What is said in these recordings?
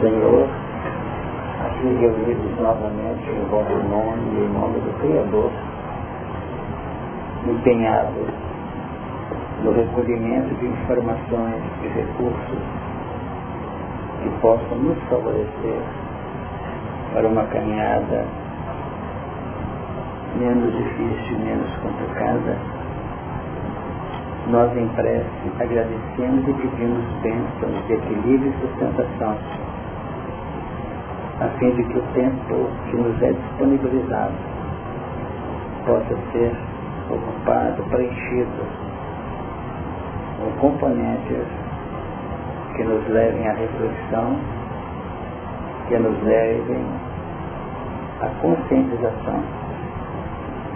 Senhor, aqui reunidos novamente em vosso nome e em nome do Criador, empenhados no recolhimento de informações e recursos que possam nos favorecer para uma caminhada menos difícil, menos complicada, nós em prece agradecemos e pedimos bênçãos de equilíbrio e sustentação, a fim de que o tempo que nos é disponibilizado possa ser ocupado, preenchido com componentes que nos levem à reflexão, que nos levem à conscientização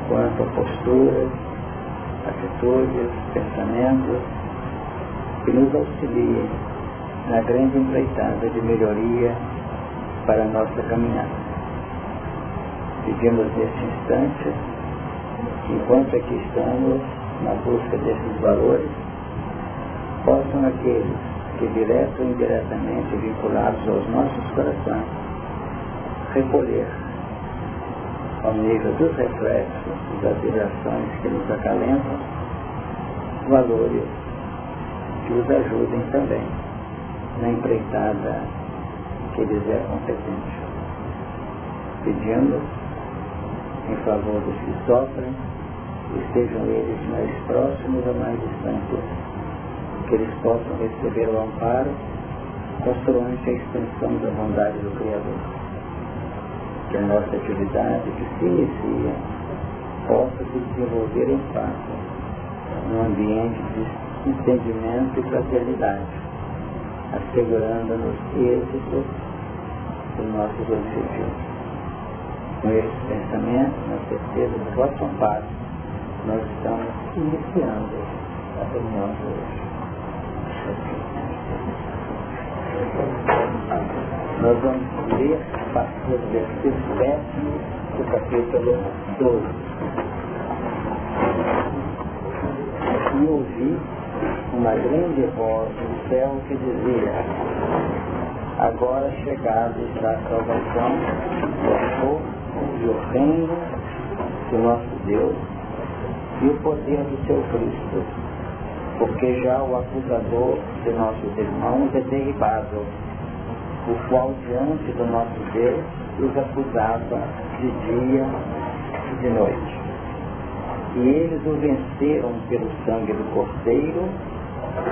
quanto a posturas, atitudes, pensamentos que nos auxiliem na grande empreitada de melhoria para a nossa caminhada. Pedimos neste instante, enquanto aqui estamos na busca desses valores, possam aqueles que direto ou indiretamente vinculados aos nossos corações recolher ao nível dos reflexos e das vibrações que nos acalentam, valores que os ajudem também na empreitada que lhes é competente. Pedimos em favor dos que sofrem, estejam eles mais próximos ou mais distantes, que eles possam receber o amparo consoante a extensão da bondade do Criador que a nossa atividade que se inicia possa se desenvolver em paz, num ambiente de entendimento e fraternidade, assegurando-nos êxito dos nossos objetivos. Com esse pensamento, na certeza do vosso amparo, nós estamos iniciando a reunião de hoje. Nós vamos ler a partir do versículo 10 do capítulo 12. E ouvi uma grande voz do céu que dizia, agora chegado está a salvação, o povo e o reino do nosso Deus e o poder do seu Cristo, porque já o acusador de nossos irmãos é derribado o qual diante do nosso Deus os acusava de dia e de noite. E eles o venceram pelo sangue do Cordeiro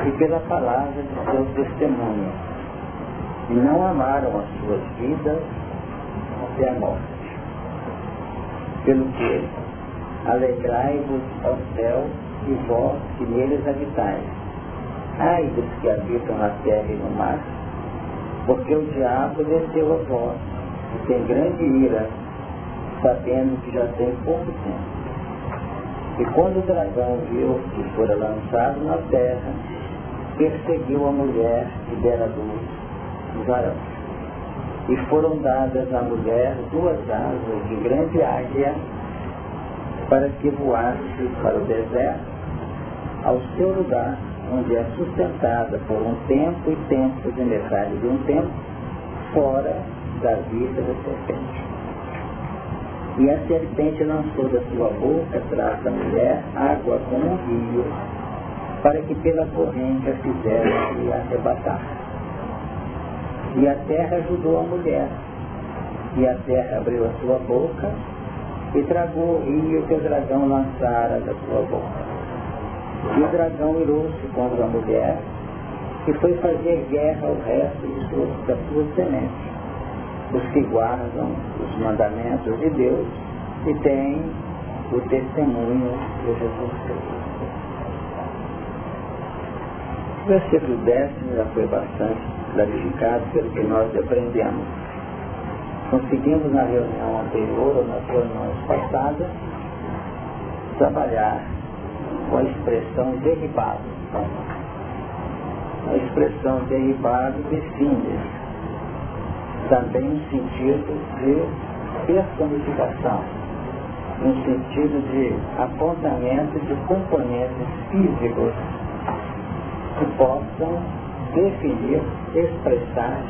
e pela palavra de seu testemunho. E não amaram as suas vidas até a morte. Pelo que alegrai-vos ao céu e vós que neles habitais. Ai dos que habitam na terra e no mar, porque o diabo desceu a vós e tem grande ira, sabendo que já tem pouco tempo. E quando o dragão viu que fora lançado na terra, perseguiu a mulher e dera luz E foram dadas à mulher duas asas de grande águia para que voasse para o deserto, ao seu lugar onde é sustentada por um tempo e tempo de metade de um tempo, fora da vista da serpente. E a serpente lançou da sua boca atrás da mulher água como um rio, para que pela corrente a fizesse arrebatar. E a terra ajudou a mulher, e a terra abriu a sua boca e tragou o rio que o dragão lançara da sua boca. E o dragão irou-se contra a mulher e foi fazer guerra ao resto de suas, das suas sementes, os que guardam os mandamentos de Deus e têm o testemunho de Jesus Cristo. Versículo décimo já foi bastante clarificado pelo que nós aprendemos. Conseguimos na reunião anterior ou nas reuniões passadas trabalhar com a expressão derribado. A expressão derribado define também um sentido de personificação, um sentido de apontamento de componentes físicos que possam definir, expressar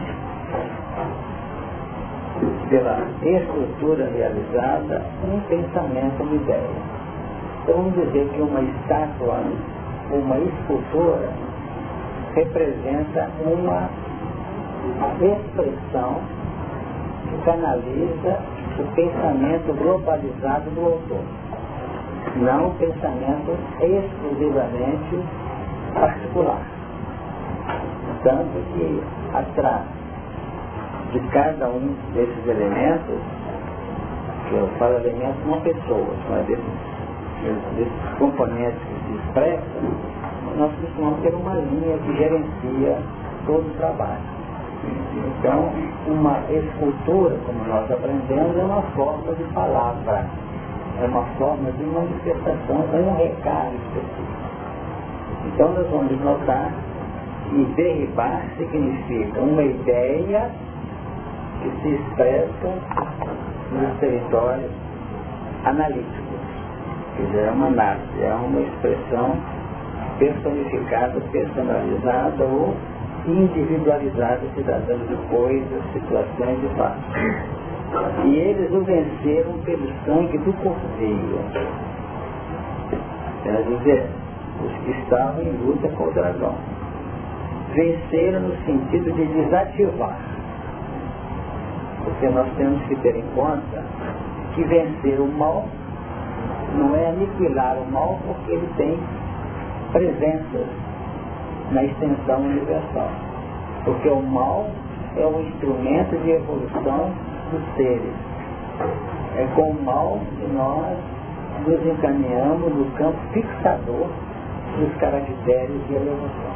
pela estrutura realizada, um pensamento, uma ideia. Então vamos dizer que uma estátua, uma escultura, representa uma expressão que canaliza o pensamento globalizado do autor, não o pensamento exclusivamente particular. Tanto que atrás de cada um desses elementos, que eu falo elementos não pessoas, mas desses, desses componentes que se expressam, nós costumamos ter uma linha que gerencia todo o trabalho. Então, uma escultura, como nós aprendemos, é uma forma de palavra, é uma forma de manifestação, é um recado específico. Então, nós vamos notar que derribar significa uma ideia que se expressa nos territórios analíticos. Quer dizer, é uma análise, é uma expressão personificada, personalizada ou individualizada tratando de coisas, situações e fatos. E eles o venceram pelo sangue do cordeiro. Quer dizer, os que estavam em luta com o dragão. Venceram no sentido de desativar. Porque nós temos que ter em conta que vencer o mal não é aniquilar o mal porque ele tem presenças na extensão universal. Porque o mal é um instrumento de evolução dos seres. É com o mal que nós nos encaminhamos no campo fixador dos caracteres de elevação.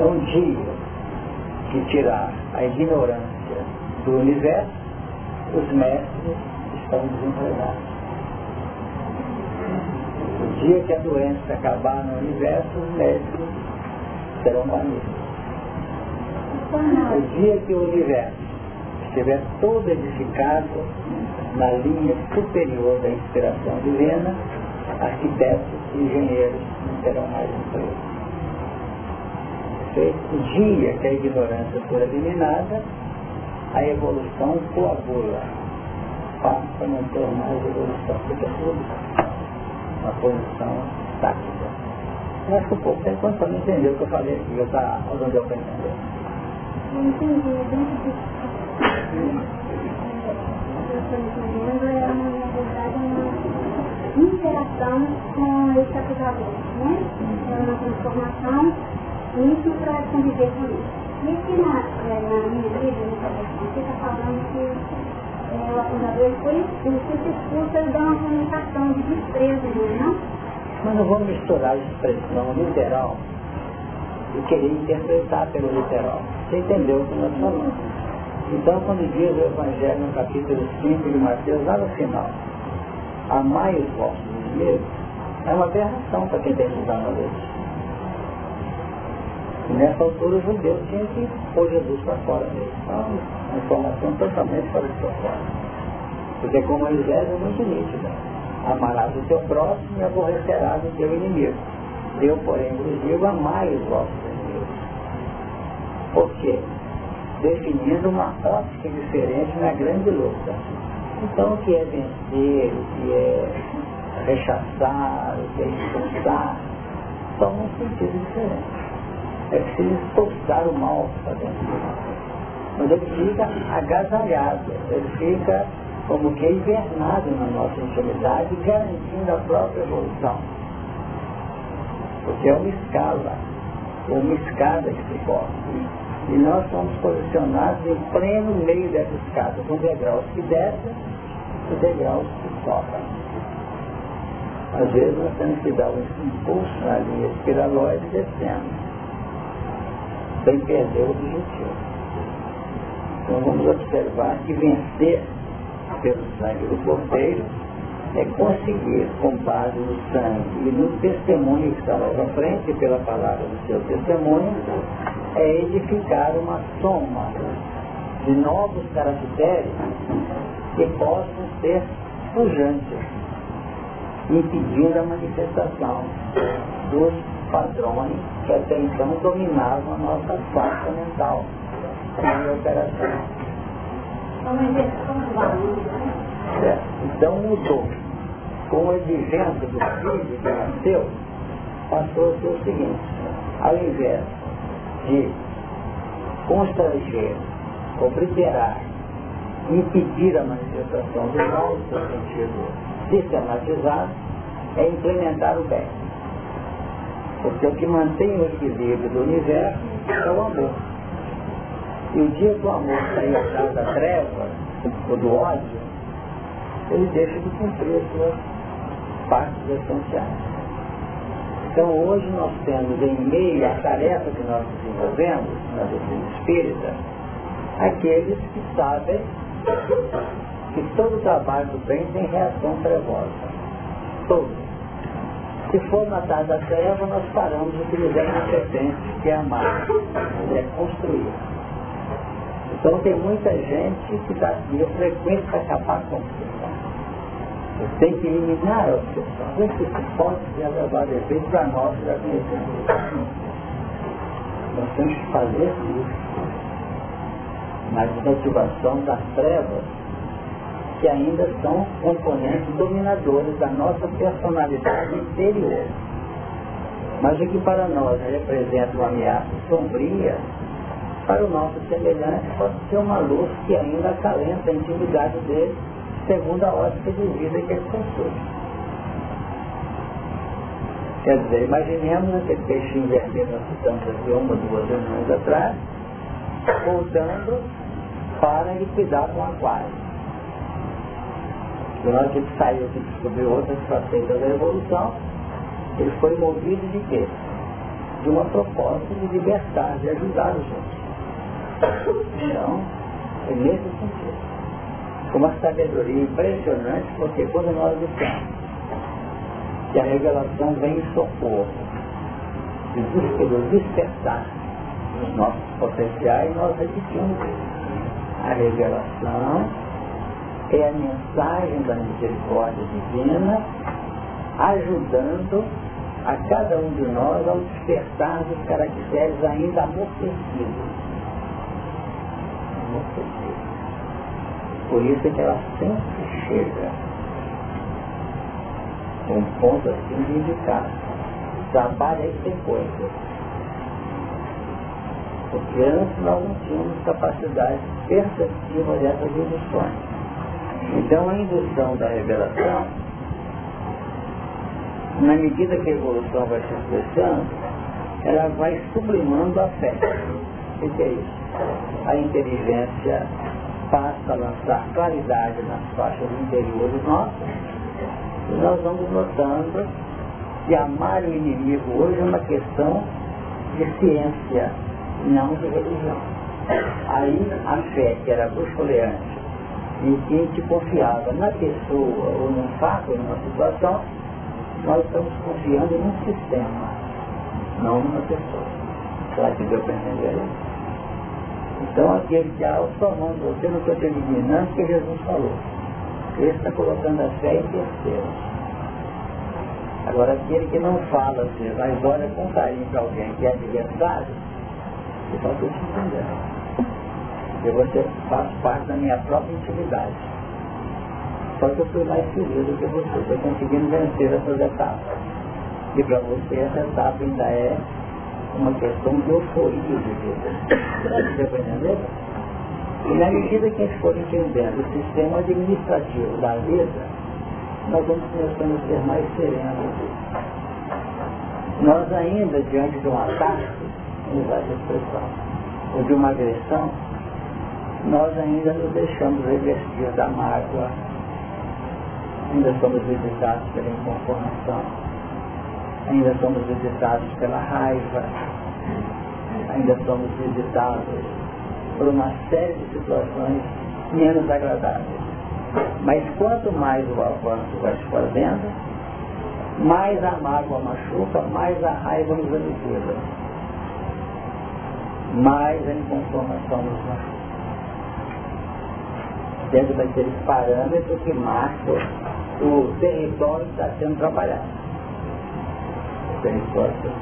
Então, um dia que tirar a ignorância do universo, os mestres estão desempregados dia que a doença acabar no universo, os médicos serão banidos. O dia que o universo estiver todo edificado na linha superior da inspiração divina, arquitetos e engenheiros não terão mais emprego. O dia que a ignorância for eliminada, a evolução coagula. Passa a não ter mais evolução, é tudo uma posição tática. Eu acho que o povo tem entender o que eu falei aqui, eu tá, onde eu entendendo. Eu entendi, dentro do eu estou entendendo, é na verdade, uma interação com esse acusador, né? É uma transformação isso para conviver com isso. E aqui na, na minha vida, no você está falando que é, o acusador foi esse expulso ele dá uma comunicação de desprezo, não? Mas não vamos misturar a expressão literal e querer interpretar pelo literal. Você entendeu o que nós falamos. Então, quando diz o Evangelho no capítulo 5 de Mateus, lá no final, amai os vossos inimigos, é uma aberração para quem tem estudado a lei. E nessa altura o judeu tinha que pôr Jesus para fora dele. Então, uma informação totalmente fora de propósito. Porque como Moisés é muito nítida. Amarás o teu próximo e aborrecerás o teu inimigo. Eu, porém, vos digo, amai os vossos inimigos. Por quê? Definindo uma ótica diferente na grande luta. Então, o que é vencer, o que é rechaçar, o que é expulsar, são um sentido diferente é preciso expulsar o mal para dentro de nós. Mas ele fica agasalhado, ele fica como que invernado na nossa intimidade, garantindo a própria evolução. Porque é uma escala, uma escada que se corre. E nós somos posicionados em pleno meio dessa escada, com degraus que descem e degraus que sobem. Às vezes nós temos que dar um impulso na linha espiraloide descendo sem perder o objetivo. Então vamos observar que vencer pelo sangue do Cordeiro é conseguir, com base no sangue e no testemunho que está lá à frente, pela palavra do seu testemunho, é edificar uma soma de novos caracteres que possam ser pujantes, impedindo a manifestação dos padrões que até então dominavam a nossa face mental. em operação. É, então mudou. Com o advento do filho que nasceu, passou a ser o seguinte, ao invés de constranger, obliterar, impedir a manifestação do mal no seu sentido sistematizado, é implementar o bem. Porque o que mantém o equilíbrio do universo é o amor. E o dia que o amor sair atrás da treva, ou do ódio, ele deixa de cumprir as suas partes essenciais. Então hoje nós temos em meio à tarefa que nós desenvolvemos na doutrina espírita, aqueles que sabem que todo trabalho do bem tem reação trevosa. Todo. Se for matar da treva, nós paramos de utilizar a competência que é amar, é construir. Então tem muita gente que está aqui, eu frequento para acabar com a. Tem que eliminar a obsessão. Esse suporte de levar efeito para nós já conhecemos. Nós temos que fazer isso. Na desmotivação das trevas, que ainda são componentes dominadores da nossa personalidade interior. Mas o que para nós representa uma ameaça sombria, para o nosso semelhante pode ser uma luz que ainda acalenta a intimidade dele, segundo a ótica de vida que ele possui. Quer dizer, imaginemos aquele peixinho vermelho nós citamos aqui uma, duas reuniões atrás, voltando para liquidar com aquário. Hora que ele saiu que descobriu outras facetas da evolução, ele foi movido de quê? De uma proposta de libertar, de ajudar os outros. Então, é nesse sentido. Uma sabedoria impressionante, porque quando nós dissemos que a revelação vem em socorro, de despertar os nossos potenciais, nós repetimos a revelação é a mensagem da misericórdia divina, ajudando a cada um de nós ao despertar dos caracteres ainda amortecidos por isso é que ela sempre chega um ponto assim de indicar. Trabalha aí tem coisa. Porque antes nós não tínhamos capacidade perceptiva dessas induções. Então a indução da revelação, na medida que a evolução vai se expressando, ela vai sublimando a fé. O que é isso? A inteligência passa a lançar claridade nas faixas interiores nossas, e nós vamos notando que amar o inimigo hoje é uma questão de ciência, não de religião. Aí a fé, que era buscoleante, e que a gente confiava na pessoa ou num fato ou numa situação, nós estamos confiando num sistema, não numa pessoa. Será que deu para entender isso? Então aquele que há somando você não te eliminando porque Jesus falou. Ele está colocando a fé em terceiro. Agora aquele que não fala, mas olha com carinho para alguém que é adversário, só estou te entendendo. Porque você faz parte da minha própria intimidade. Só que eu fui mais feliz do que você, estou conseguindo vencer essas etapas. E para você essa etapa ainda é uma questão de euforia de vida. Você está entender? E na medida que a gente for entendendo o sistema administrativo da vida, nós vamos começando a ser mais serenos. Nós ainda, diante de um ataque, usar essa expressão, ou de uma agressão, nós ainda nos deixamos revestir da mágoa, ainda somos visitados pela inconformação ainda somos visitados pela raiva, ainda somos visitados por uma série de situações menos agradáveis. Mas quanto mais o avanço vai se fazendo, mais a mágoa machuca, mais a raiva nos aniquila. Mais a inconformação nos machuca. Dentro daqueles parâmetros que marcam o território que está sendo trabalhado território que eu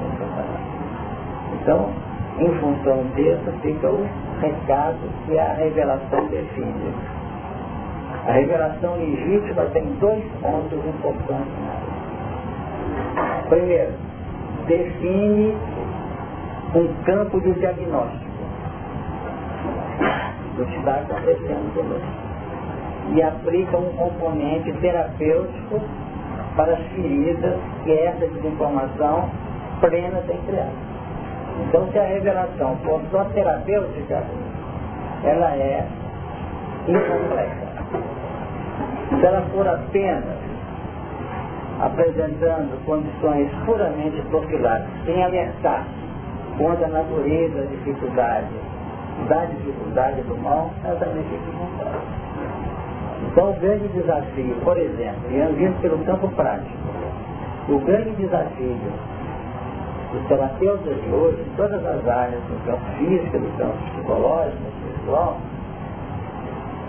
Então, em função disso fica o recado que a revelação define. A revelação legítima tem dois pontos importantes. Primeiro, define um campo de diagnóstico do que está acontecendo conosco e aplica um componente terapêutico para as feridas que essa desinformação plena tem criado. Então, se a revelação for só terapêutica, ela é incompleta. Se ela for apenas apresentando condições puramente profiláticas, sem alertar contra a natureza, a dificuldade, da dificuldade do mal, ela também fica incompleta. Então, o grande desafio, por exemplo, e vindo pelo campo prático, o grande desafio os terapeutas de hoje, em todas as áreas, do campo físico, do campo psicológico, espiritual,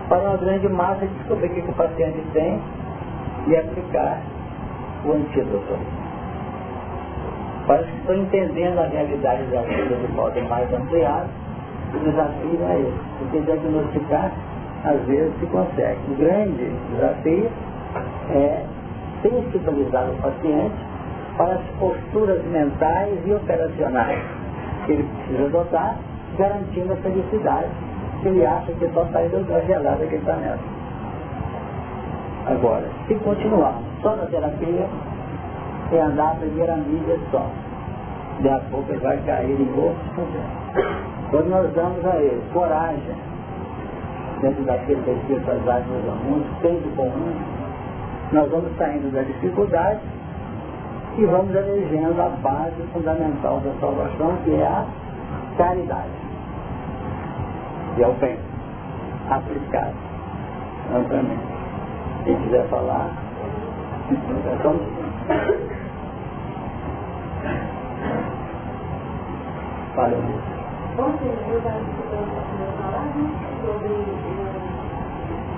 para uma grande massa descobrir o que o paciente tem e aplicar o antídoto. Para que estão entendendo a realidade da vida de modo mais ampliado, o desafio é esse. Porque diagnosticar, às vezes, se consegue. O grande desafio é sensibilizar o paciente para as posturas mentais e operacionais que ele precisa adotar, garantindo a felicidade que ele acha que só sai da gelada que está nessa. Agora, se continuar só na terapia, é andar a primeira mídia só. Daqui a pouco ele vai cair em outros Quando nós damos a ele coragem, dentro daquele que faz áreas dos alunos, tem de comum, nós vamos saindo da dificuldade e vamos elegendo a base fundamental da salvação, que é a caridade. E é o bem aplicado amplamente. Quem quiser falar, então, Fale. Ontem eu falando sobre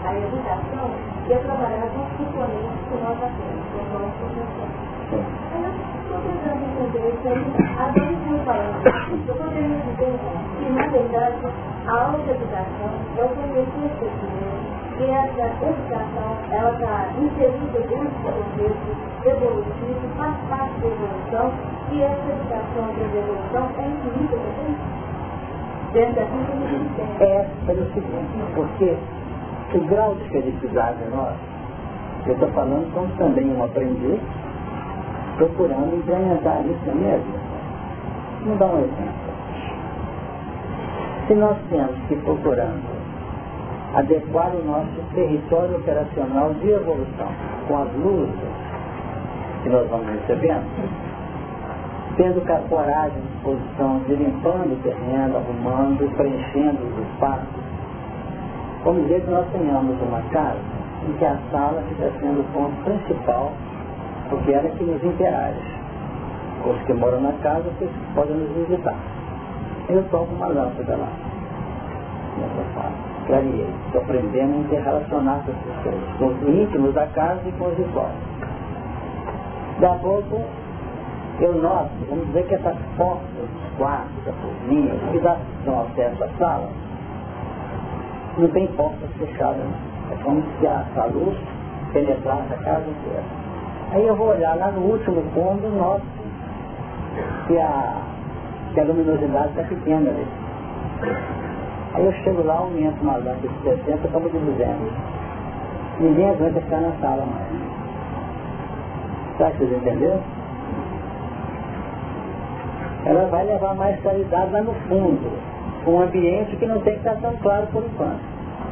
a educação e eu trabalhava com os componentes que nós temos, com nossos professores. Eu estou tentando entender isso aí, a gente falando. Eu poderia dizer que, na verdade, a autoeducação é o conhecer seu que essa educação ela está inserida dentro do contexto evolutivo, faz parte da evolução, e essa educação da evolução é infinita também. Da vida É pelo seguinte, porque o grau de felicidade nosso, eu estou falando como também um aprendiz, procurando implementar isso na minha vida. Vamos dar um exemplo. Se nós temos que procurando adequar o nosso território operacional de evolução com as luzes que nós vamos recebendo, tendo coragem, disposição de limpando o terreno, arrumando, preenchendo os espaços, vamos dizer que nós tenhamos uma casa em que a sala estiver sendo o ponto principal porque ela é que nos interage. Os que moram na casa podem nos visitar. Eu toco uma lâmpada lá, nessa sala. Clareei. Estou aprendendo a interrelacionar com as pessoas, com os íntimos da casa e com os fora. Da pouco, eu noto, vamos dizer que essas portas dos quartos, da cozinha, que dão acesso à sala, não tem portas fechadas. É como se a, a luz penetrasse a casa inteira. Aí eu vou olhar lá no último cômodo, noto que a, que a luminosidade está pequena ali. Aí eu chego lá, aumento uma lâmpada de 60, como de 200. Ninguém aguenta ficar na sala mais. Sabe que vocês entenderam? Ela vai levar mais claridade lá no fundo, um ambiente que não tem que estar tão claro por enquanto.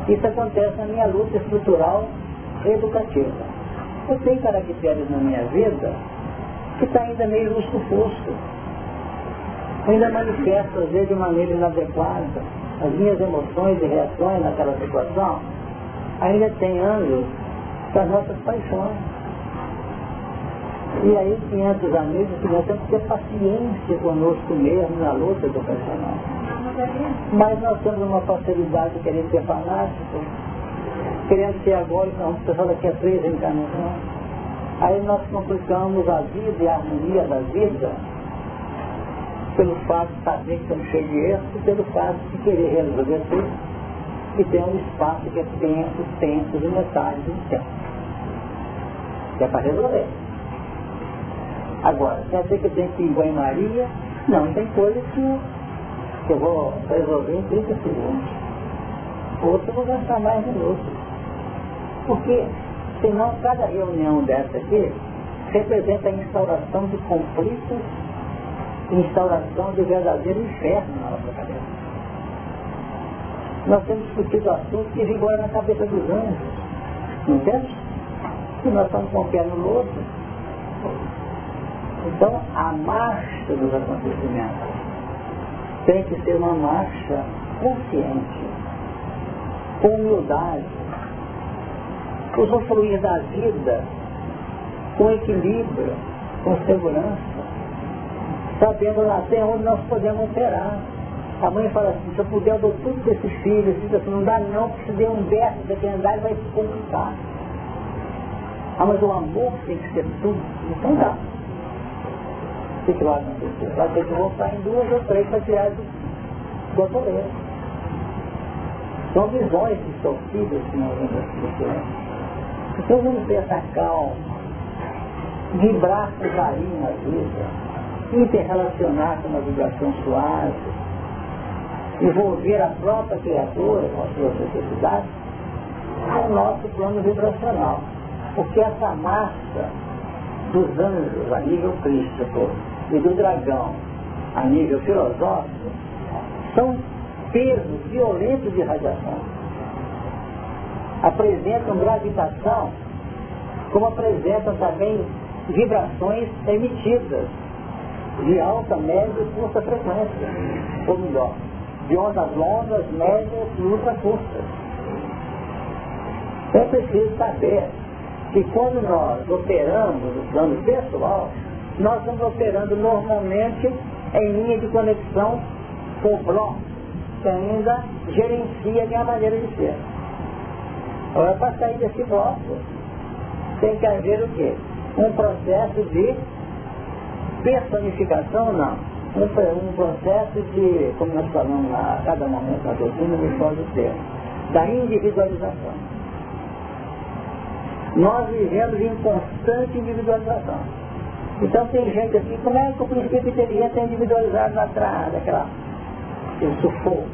Isso acontece na minha luta estrutural educativa eu tenho caracteres na minha vida que está ainda meio lusco-fusco. Ainda manifesto, às vezes, de maneira inadequada as minhas emoções e reações naquela situação. Ainda tem ângulos das nossas paixões. E aí 500 amigos que nós temos que ter paciência conosco mesmo na luta educacional. Mas nós temos uma facilidade de querer ser fanáticos querendo ser agora, não, pessoal daqui a três encarnações. Aí nós complicamos a vida e a harmonia da vida pelo fato de saber que estamos cheios de erros e pelo fato de querer resolver tudo e ter um espaço que é tempo, tempo e metade do tempo. Que é para resolver. Agora, quer dizer que eu tenho que ir em banho-maria? Não, tem coisas que, que eu vou resolver em 30 segundos. Outro eu vou gastar mais minutos. Porque, senão, cada reunião dessa aqui representa a instauração de conflitos, instauração de verdadeiro inferno na nossa cabeça. Nós temos discutido assuntos que vigoram na cabeça dos anjos. Entende? E nós estamos com o pé no outro. Então, a marcha dos acontecimentos tem que ser uma marcha consciente, com humildade, usufruir da vida com equilíbrio, com segurança, sabendo até onde nós podemos operar. A mãe fala assim, se eu puder eu dou tudo desses filhos, diz assim, não dá não, porque se der um berço de andar vai se complicar. Ah, mas o amor tem que ser tudo. Então dá. O que vai ter que voltar em duas ou três para tirar do, do. São visões distorcidas que nós vamos assistir. Então vamos ter essa calma, vibrar com carinho na vida, interrelacionar com uma vibração suave, envolver a própria criatura com as suas necessidades ao nosso plano vibracional. Porque essa massa dos anjos a nível crístico e do dragão a nível filosófico são pesos violentos de radiação. Apresentam gravitação, como apresentam também vibrações emitidas de alta, média e curta frequência, ou melhor, de ondas longas, médias e ultra curtas. É preciso saber que quando nós operamos no plano pessoal, nós estamos operando normalmente em linha de conexão com o bloco, que ainda gerencia a minha maneira de ser. Agora, para sair desse bloco, tem que haver o quê? Um processo de personificação, não. Um, um processo de, como nós falamos a cada momento na doutrina, me foge o da individualização. Nós vivemos em constante individualização. Então tem gente assim, como é que o princípio inteligente é individualizado atrás daquela aquele sufoco?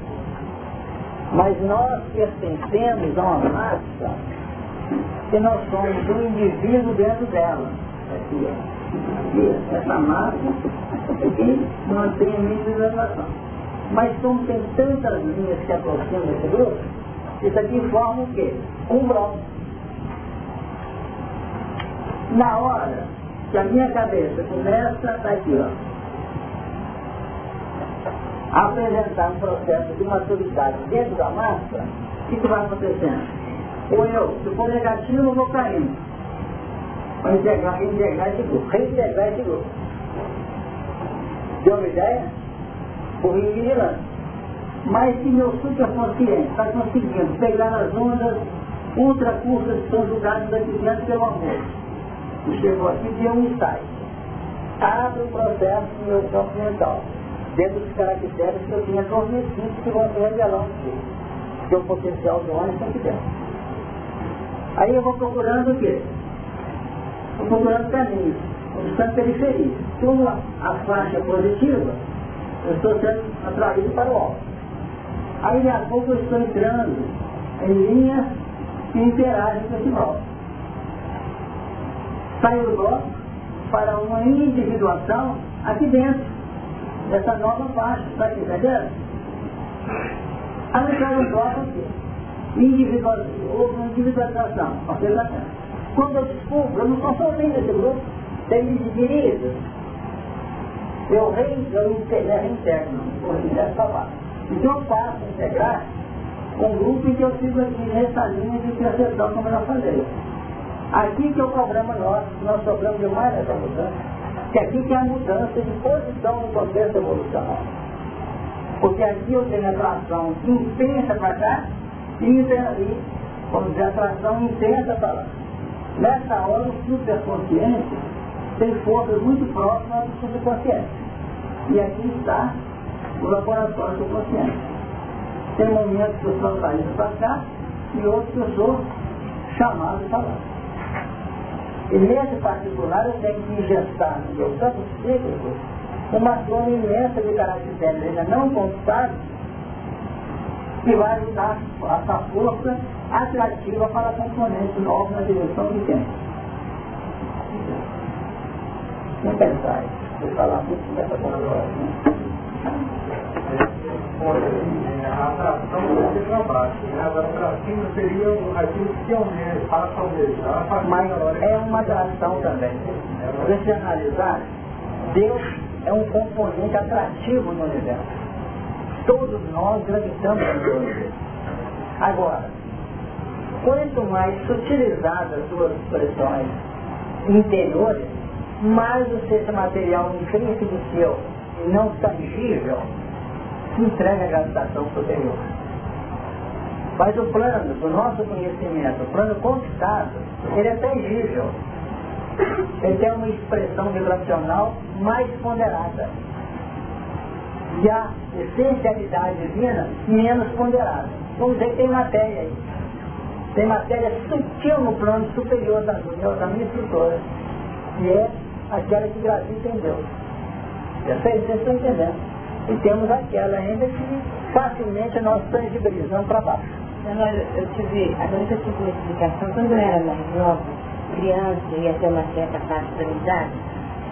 Mas nós pertencemos a uma massa que nós somos um indivíduo dentro dela. Aqui, ó. essa massa que mantém a individualização. Mas como tem tantas linhas que aproximam desse grupo, isso aqui forma o quê? Um bloco. Na hora que a minha cabeça começa tá aqui, ó, a apresentar um processo de maturidade dentro da massa, o que, que vai acontecendo? Ou eu, se for negativo, eu vou caindo. Para integrar, integrar esse grupo, reintegrar esse grupo. Deu uma ideia? Por vigilante. Mas se meu superconsciente está conseguindo pegar as ondas ultra curtas que são julgadas aqui dentro pelo amor, e chegou aqui deu um insight. Abre o processo no meu campo mental, dentro dos caracteres que eu tinha adormecido que vão se revelando que o potencial do homem está aqui dentro. Aí eu vou procurando o quê? Vou procurando caminhos, buscando periferia. Como a faixa é positiva, eu estou sendo atraído para o alto. Aí a pouco eu estou entrando em linhas que interagem com esse bloco saiu bloco para uma individuação aqui dentro, dessa nova faixa, está aqui, entendendo? Sai um bloco aqui, individual, houve uma individualização, observação. Quando eu descubro, eu não sou sozinho nesse grupo, tem indivíduos. Eu rei, eu reintegro, eu reintegro para baixo. Então eu passo a integrar um grupo em que eu sigo aqui nessa linha de percepção como eu já falei. Aqui que é o problema nosso, nós sofremos demais nessa mudança. Que aqui que é a mudança de posição no processo evolucional. Porque aqui eu tenho atração intensa para cá e, e vamos dizer, atração intensa para lá. Nessa hora o superconsciente tem forças muito próximas do subconsciente. E aqui está o laboratório do consciente. Tem momentos que eu sou atraído para cá e outros que eu sou chamado para lá. E nesse particular eu tenho que ingestar no meu campo psíquico uma zona imensa de caracteres ainda não conquistados que vai dar essa força atrativa para componentes novos na direção de quem? Não pensar, vou falar muito dessa agora. Né? A atração você para baixo, né? Agora para cima seria aquilo que aumenta, para almejar. Mas é uma atração também. Se você analisar, Deus é um componente atrativo no universo. Todos nós gravitamos no universo. Agora, quanto mais sutilizadas as suas expressões interiores, mais o ser material intrínseco seu, não tangível, se entrega à gravitação superior. Mas o plano do nosso conhecimento, o plano conquistado, ele é tangível. Ele tem uma expressão vibracional mais ponderada. E a essencialidade divina menos ponderada. Vamos dizer que tem matéria aí. Tem matéria sutil no plano superior da, da minha estrutura. E é aquela que gravita em Deus. Vocês estão entendendo. E temos aquela ainda que facilmente nós tangibilizamos para baixo. Eu tive, agora que eu tive uma explicação, quando eu era mais nova, criança, ia ter uma certa parte da idade,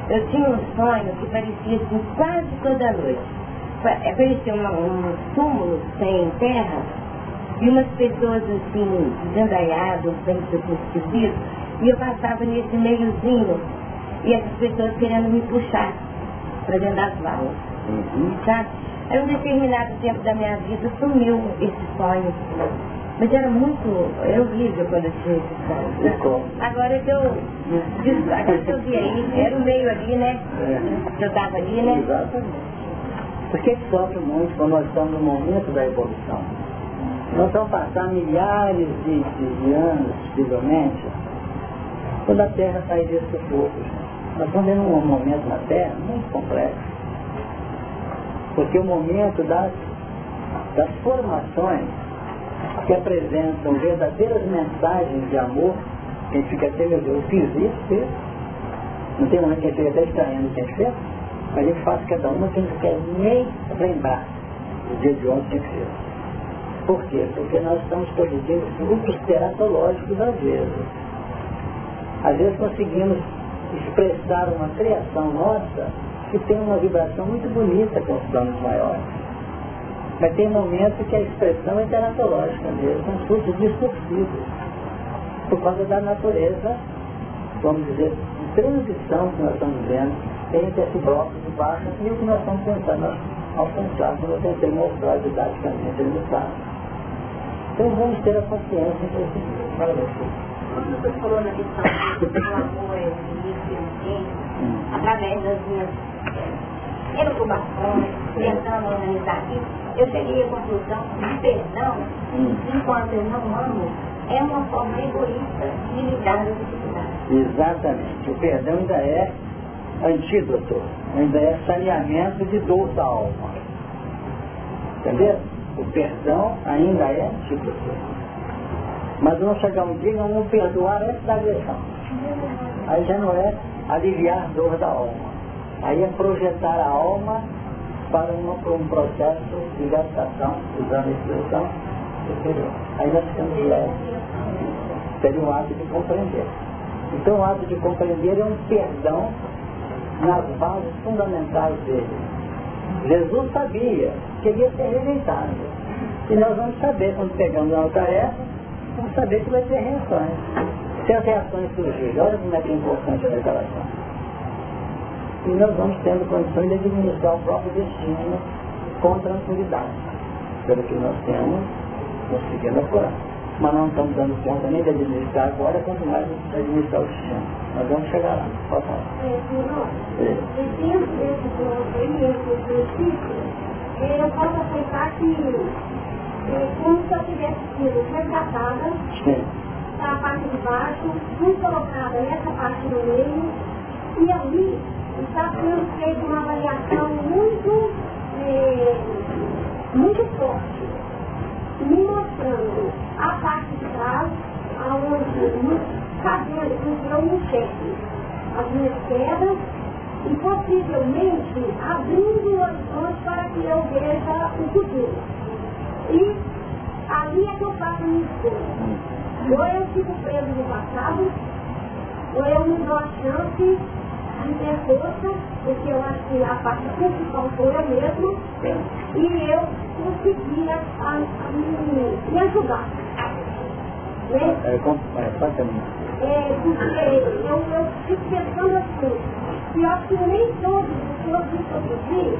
eu tinha um sonho que parecia assim quase toda noite. É, parecia uma, um túmulo sem terra e umas pessoas assim, desandaiadas, bem esquisitos, e eu passava nesse meiozinho e essas pessoas querendo me puxar para dentro das valas. Sabe? Aí um determinado tempo da minha vida sumiu esse sonho. Mas era muito, era horrível quando eu tinha esse sonho. Agora que eu, agora que eu vi aí, era o meio ali, né? É. Eu estava ali, né? Exatamente. Porque sofre muito quando nós estamos no momento da evolução. Nós vamos passar milhares de, de anos, possivelmente, quando a Terra sair desse sufoco. Nós estamos vendo um momento na Terra muito complexo. Porque o momento das, das formações que apresentam verdadeiras mensagens de amor, a gente fica até, meu Deus, eu fiz isso, fiz. Não tem momento que a gente até estranhando o que a gente fez, mas gente faz cada uma que a gente quer nem lembrar do dia de ontem que fez. Por quê? Porque nós estamos produzindo grupos teratológicos às vezes. Às vezes conseguimos expressar uma criação nossa que tem uma vibração muito bonita com os planos maiores. Mas tem momentos que a expressão é teratológica mesmo, são surtos discursivos, por causa da natureza, vamos dizer, de transição que nós estamos vendo entre esse bloco de baixo e o que nós estamos tentando alcançar, como eu tentei mostrar didaticamente no estado. Então vamos ter a consciência em esse Parabéns. Quando você falou na questão do amor, através das minhas elucubações, tentando organizar aqui, eu cheguei à conclusão que perdão, enquanto eu não amo, é uma forma egoísta de lidar das dificuldades. Exatamente. O perdão ainda é antídoto, ainda é saneamento de dor da alma. Entendeu? O perdão ainda é antídoto. Mas não chegar um dia não perdoar antes da agressão. Aí já não é aliviar dor da alma. Aí é projetar a alma para, uma, para um processo de gastação, usando a expressão superior. Aí nós ficamos leves. Seria um ato de compreender. Então o ato de compreender é um perdão nas bases fundamentais dele. Jesus sabia que ele ia ser rejeitado. E nós vamos saber, quando pegamos uma tarefa, vamos saber que vai ter reações. Se as reações surgirem, olha como é que é importante a revelação. E nós vamos tendo condições de administrar o próprio destino com tranquilidade. Pelo que nós temos conseguindo apurar. Mas não estamos dando conta nem de administrar agora, quanto mais de administrar o destino. Nós vamos chegar lá. Pode falar. É, senhor, é. dentro desse princípio, eu posso aceitar que é, como se eu tivesse sido resgatada a parte de baixo, fui colocada nessa parte do meio, e ali está sendo feita uma avaliação muito, é, muito forte, me mostrando a parte de trás, aonde, sabendo que eu enxergo as minhas quedas e possivelmente abrindo o horizonte para que eu veja o futuro. E ali é que eu faço a minha escolha. Ou eu fico preso no passado, ou eu me dou a chance força, porque eu acho que a parte principal foi a mesma, e eu conseguia a, a me, me ajudar. Né? É, é, é, porque eu, eu fico pensando assim, e eu acho que nem todos os que eu vi produzir,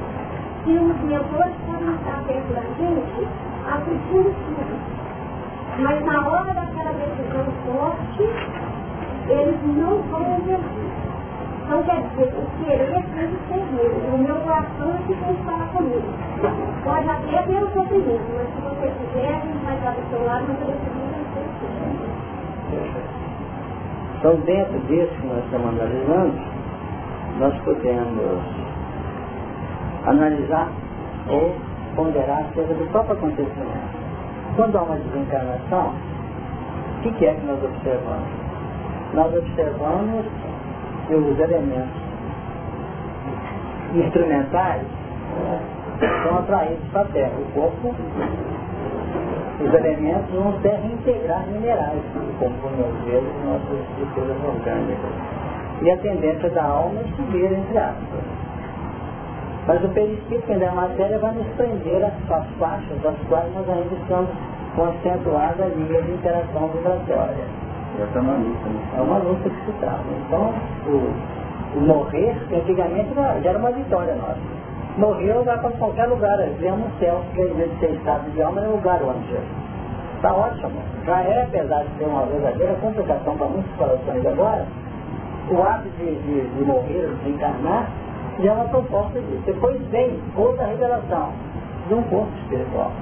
que os mentores podem estar perto da gente, assistindo tudo. Mas na hora daquela decisão forte, eles não vão ouvir. Então quer dizer, o querer tem que ser meu. O meu coração é que tem que falar comigo. Pode até ter o sofrimento, mas se você quiser, a gente vai estar do seu lado, mas que ser Então dentro disso que nós estamos analisando, nós podemos analisar ou ponderar acerca do próprio acontecimento. Quando há uma desencarnação, o que é que nós observamos? Nós observamos os elementos instrumentais são atraídos para a Terra. O corpo, os elementos vão até reintegrar minerais, como ver nas nossas estruturas orgânicas. E a tendência da alma é subir, entre aspas. Mas o perispírito, ainda é a matéria, vai nos prender as faixas das quais nós ainda estamos com acentuada linha de interação vibratória. Essa é uma luta. Né? É uma luta que se trata. Então, o, o morrer, antigamente já era uma vitória nossa. Morreu, vai para qualquer lugar, vemos um céu, que em vez de ser estado de alma, é um lugar onde Está ótimo. Já é, apesar de ser uma verdadeira complicação para muitos corações agora, o ato de, de, de morrer, de encarnar, já é uma proposta disso. Depois vem outra revelação de um corpo espiritual.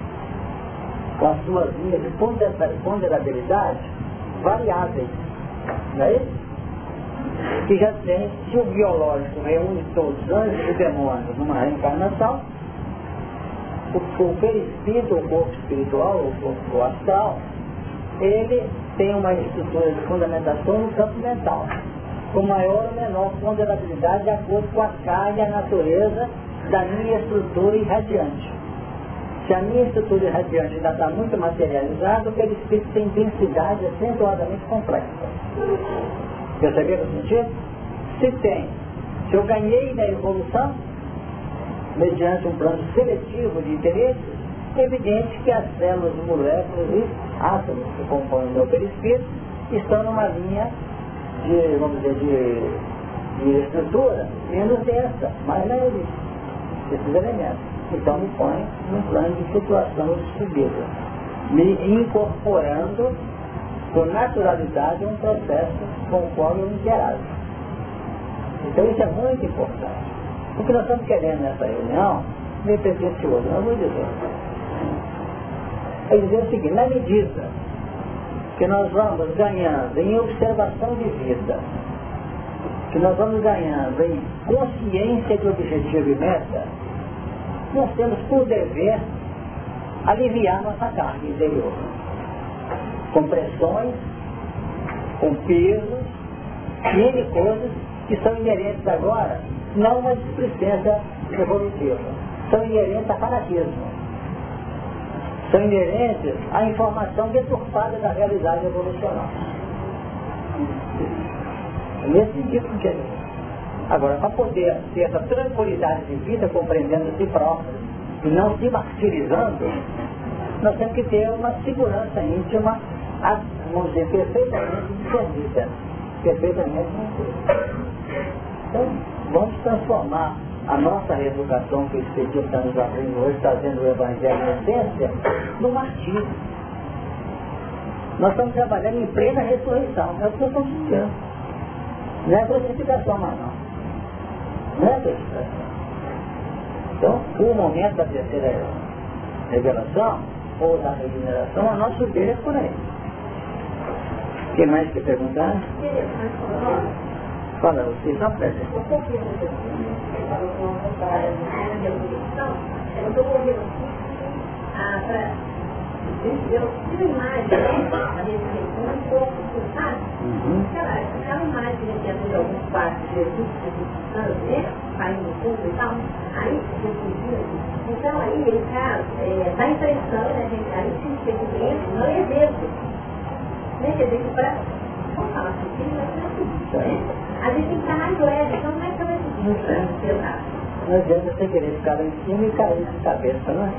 Com as suas linhas de ponderabilidade variáveis. Não é isso? Que já tem, se o biológico reúne todos, anjos e demônios, numa reencarnação, o, o perispírito, o corpo espiritual, o corpo astral, ele tem uma estrutura de fundamentação no campo mental, com maior ou menor ponderabilidade de acordo com a carga e a natureza da minha estrutura irradiante. Se a minha estrutura radiante ainda está muito materializada, o perispírito tem densidade acentuadamente complexa. Perceberam o sentido? Se tem, se eu ganhei na evolução, mediante um plano seletivo de interesse, é evidente que as células, moléculas e átomos que compõem o meu perispírito estão numa linha de, vamos dizer, de, de estrutura menos densa, mais leve, esses elementos. Então me põe num plano de situação de subida, me incorporando com naturalidade um processo com o qual eu. Então isso é muito importante. O que nós estamos querendo nessa reunião, me pretencioso, não vou dizer. É dizer o seguinte, na medida que nós vamos ganhando em observação de vida, que nós vamos ganhando em consciência de objetivo e meta, nós temos por dever aliviar nossa carga interior. Com pressões, com pesos, e N coisas que são inerentes agora, não uma displicência evolutiva, são inerentes a fanatismo. São inerentes à informação deturpada da realidade evolucional. É nesse sentido que Agora, para poder ter essa tranquilidade de vida, compreendendo si próprio e não se martirizando, nós temos que ter uma segurança íntima, vamos dizer, perfeitamente discernida, perfeitamente mantida. Então, vamos transformar a nossa reeducação que o Espírito está nos abrindo hoje, trazendo o Evangelho na essência, no martírio. Nós estamos trabalhando em plena ressurreição, é o que nós estamos dizendo. Não é crucificação mais não. Não é. Então, o momento da terceira revelação, ou da regeneração, a nosso ver é por aí. O que mais quer perguntar? Fala, você só pede. Eu estou eu tive imagem, né? A gente um pouco, sabe? Uhum. Aquela, aquela imagem que tinha de alguns quadros de Jesus, Jesus, né? Saindo do fundo e tal. Aí, Jesus, então aí ele está é, dá a impressão, né, gente? Aí se segmento não é Deus. Né? Quer dizer que para. Vamos falar assim, mas não é assim, né? A gente tem que estar mais leve, então não é que vai se não adianta você querer ficar lá em cima e cair de cabeça, né?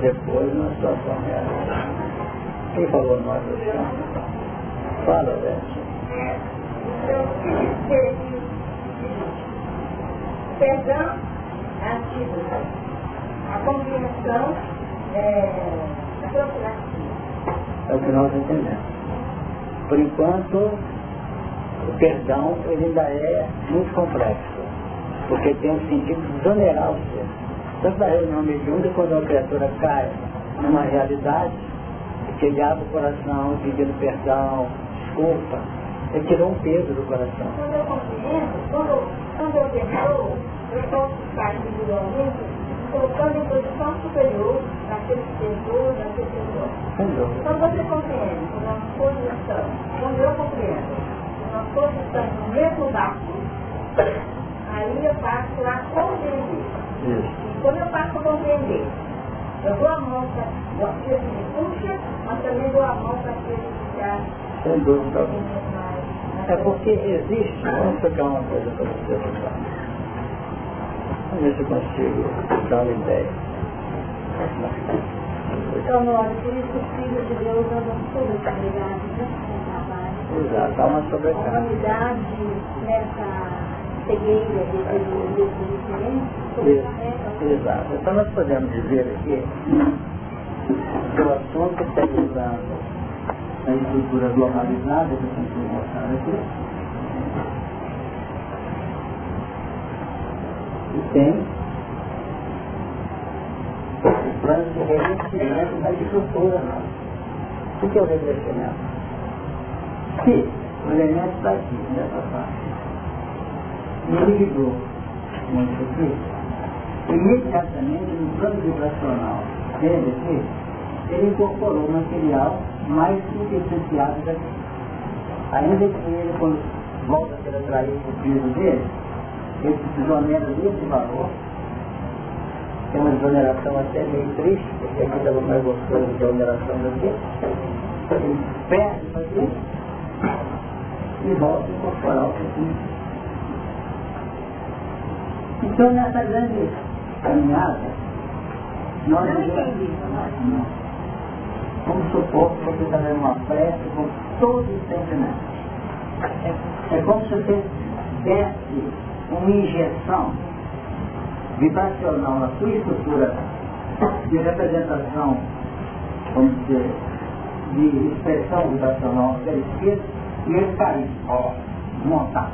Depois, numa situação real. Quem falou nós do chão? Fala, Beth. Perdão ativo. A compreensão é a procuração. É o que nós entendemos. Por enquanto, o perdão ele ainda é muito complexo porque tem um sentido o ser. Tanto na reunião mediúnica, quando uma criatura cai numa realidade, que ele abre o coração pedindo perdão, desculpa, ele tirou um peso do coração. Quando eu compreendo, quando, quando eu perdoo, eu posso ficar individualmente colocando em posição superior daquele que perdoa, daquele que perdoa. Quando você compreende, quando nós todos estamos, quando eu compreendo, nós todos estamos no mesmo barco, Aí eu passo a compreender. Isso. Quando eu passo a compreender, eu dou a mão para aquele que me puxa, mas também dou a mão para aquele que já... Sem dúvida. É porque existe, vamos pegar uma coisa para você pensar. Vamos ver se eu consigo dar uma ideia. Então, Nora, por isso os filhos de Deus andam sobrecarregados, né? Exato, há uma sobrecarga. A nessa Exato. Então nós podemos dizer aqui que o assunto está usando a estrutura globalizada que eu sempre mostrar aqui. E tem o plano de revestimento da estrutura nossa. O que é o revestimento? Se o elemento está aqui, nessa parte, e ele ligou uma aqui, imediatamente no plano vibracional dele aqui, ele incorporou material mais substanciado daqui. Ainda que ele, quando volta a ser atraído para o piso dele, ele se desonera desse valor, tem uma desoneração até meio triste, porque aqui estava mais gostoso que a oneração daqui, ele perde aqui e volta a incorporar o que então, nessa grande caminhada, nós não entendi. Vamos supor que você está dando uma prece com todo o sentimento. É, é como se você desse uma injeção vibracional na sua estrutura de representação, vamos dizer, de expressão vibracional esquerda, e ele cair, ó, montar.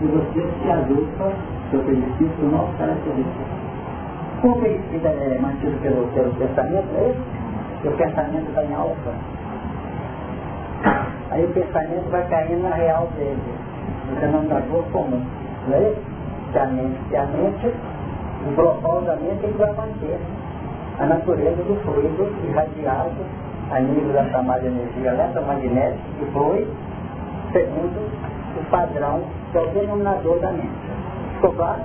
E você se agrupa seu benefício do nosso característico. Como o benefício é mantido pelo, pelo pensamento, é esse? O pensamento está em alfa. Aí o pensamento vai caindo na real dele, no denominador comum. Não é isso? Que a mente, que a mente, o global da mente é que vai manter a natureza do fluido irradiado a nível da chamada energia eletromagnética que foi segundo o padrão que é o denominador da mente. Claro?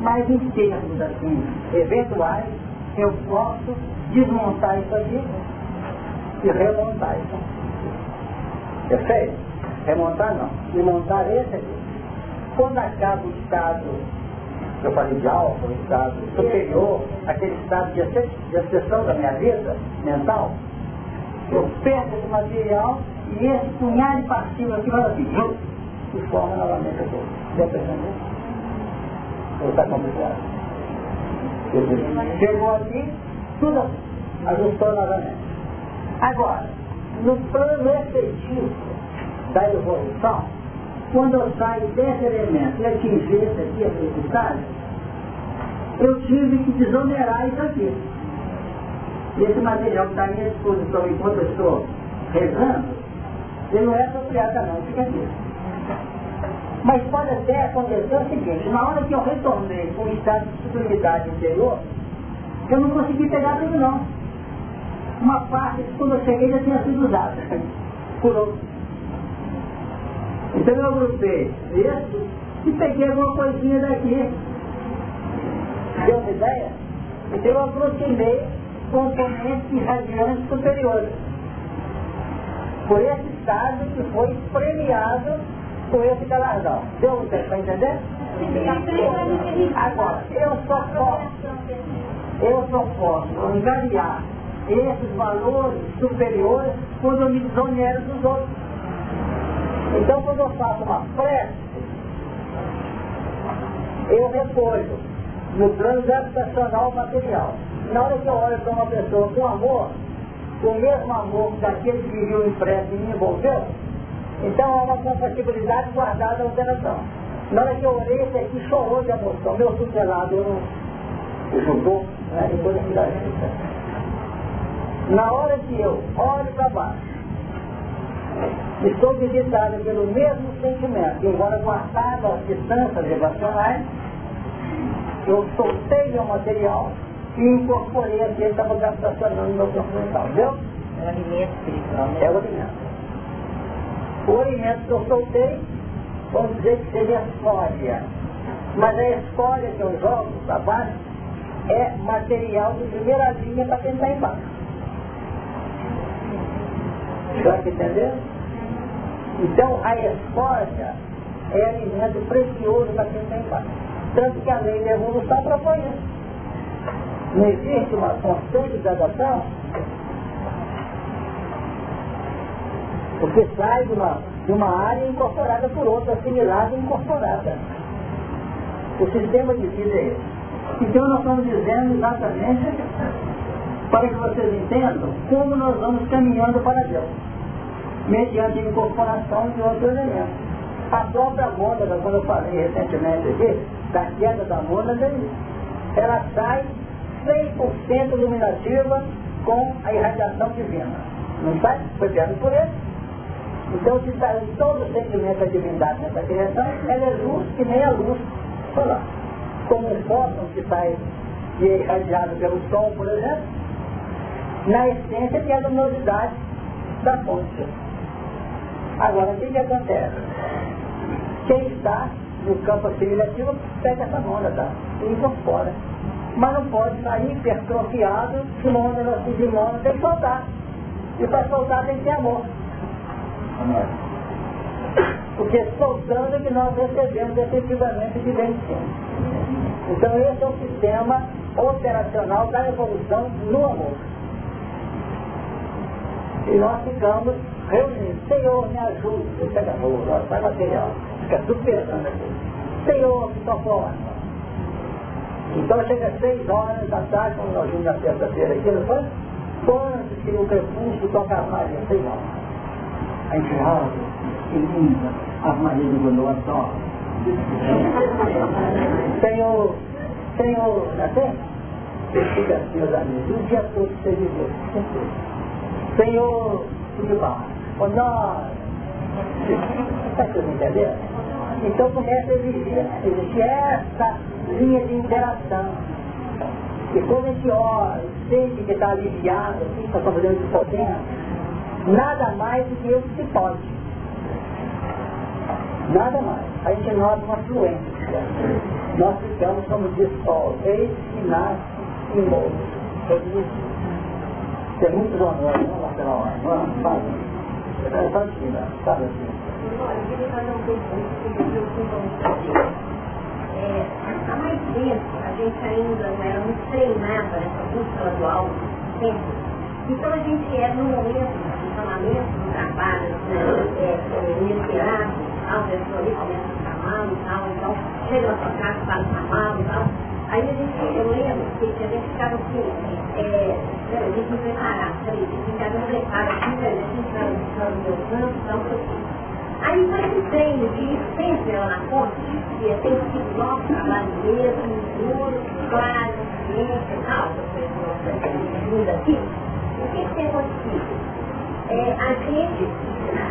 Mas em termos assim, eventuais, eu posso desmontar isso aqui e remontar isso. Perfeito? Remontar não. E montar esse aqui. Quando acaba o estado, eu falei de alfa, o estado superior, aquele estado de, acessão da minha vida mental, eu perco esse material e esse punhado de partículas aqui vai assim, e forma novamente a coisa. Já está complicado? Chegou aqui, tudo ajustou novamente. Agora, no plano efetivo da evolução, quando eu saio desse elemento e atingir esse aqui, a felicidade, eu tive que desonerar isso aqui. Esse material que está à minha disposição enquanto eu estou rezando, ele não é apropriado não, fica aqui. Mas pode até acontecer o seguinte, na hora que eu retornei com o estado de sublimidade interior, eu não consegui pegar tudo não. Uma parte, quando eu cheguei, já tinha sido usada por outro. Então eu agrupei esse e peguei alguma coisinha daqui. Deu uma ideia? Então eu aproximei componentes irradiantes superiores. Por esse estado que foi premiado com esse galardão. Deu você para entender? Agora, eu só posso, eu só posso angariar esses valores superiores quando eu me desonero dos outros. Então quando eu faço uma prece, eu recolho no plano gravitacional material. Na hora que eu olho para uma pessoa com amor, o mesmo amor daquele que viu impresso e me envolveu, então há uma compatibilidade guardada na alteração. Na hora que eu olhei, esse aqui chorou de emoção. Meu tutelado não juntou, né? depois aqui da gente. Na hora que eu olho para baixo, estou visitado pelo mesmo sentimento, embora guardado as distâncias vibracionais, eu soltei meu material e incorporei aquele que estava gravitacionando no meu corpo mental, entendeu? É o alimento espiritual, né? É o alimento. O alimento que eu soltei, vamos dizer que seria escória. Mas a escória que eu jogo para baixo é material de primeira linha para quem está embaixo. Está entendendo? Então a escória é alimento precioso para quem está embaixo. Tanto que a lei da evolução propõe isso. Não existe uma constante gradação porque sai de uma, de uma área incorporada por outra, assimilada e incorporada. O sistema de vida é esse. Então nós estamos dizendo exatamente para que vocês entendam como nós vamos caminhando para Deus, mediante a incorporação de outros elementos. A própria mônada, quando eu falei recentemente aqui, da queda da mônada, ela sai 100% iluminativa com a irradiação divina. Não sai? Foi criado por ele. Então, se sai todo o sentimento da divindade nessa direção, ela é luz que nem a luz solar. Como um fóton que sai e é irradiado pelo sol, por exemplo, na essência tem a luminosidade da fonte. Agora, o que, que acontece? Quem está no campo assimilativo pega essa onda tá? e incorpora. Mas não pode sair hipertrofiado, se uma onda se demora, tem que soltar. E para soltar tem que ter amor. Porque soltando é que nós recebemos efetivamente de cima. Então esse é o sistema operacional da evolução no amor. E nós ficamos reunidos. Senhor, me ajude. Você pega amor, sai material. Fica. Senhor, me socorre. Então chega seis horas da tarde, quando nós vimos na terça-feira aqui, não foi? Quando que o crepúsculo toca a Maria, seis horas. Gente rosa, que linda, a Maria do Gondola só. Senhor, Senhor, até? Fica assim, meus amigos, o dia todo você viveu. Senhor, tudo bom. Ô nós, está tudo entendendo? Então começa a existir, existir essa linha de interação. E quando a gente ora, sente que está aliviado, assim, está fazendo de potência, nada mais do que isso se pode. Nada mais. A gente nota uma fluência. Nós ficamos como diz Paulo, eis que nasce e morre. Tem muitos honores, vamos lá pela hora. Vamos, fala. É só assim, sabe assim. É, há mais tempo a gente ainda não era muito treinada nessa busca do alto tempo. Então a gente era no momento do funcionamento do trabalho, né, é, é, inesperado, a pessoa ali começa a ficar mal e tal, então chega na sua casa, fala que mal e tal. Aí a gente, eu lembro que a gente ficava assim, é, a gente não preparava, a gente ficava preparado, assim, a gente ficava no meu campo, tal, tal, Aí foi esse treino de sempre lá na ponte, que tem sido nosso trabalho mesmo, duro, claro, ciência e tal, muda aqui. O que, tem acontecido? é, a gente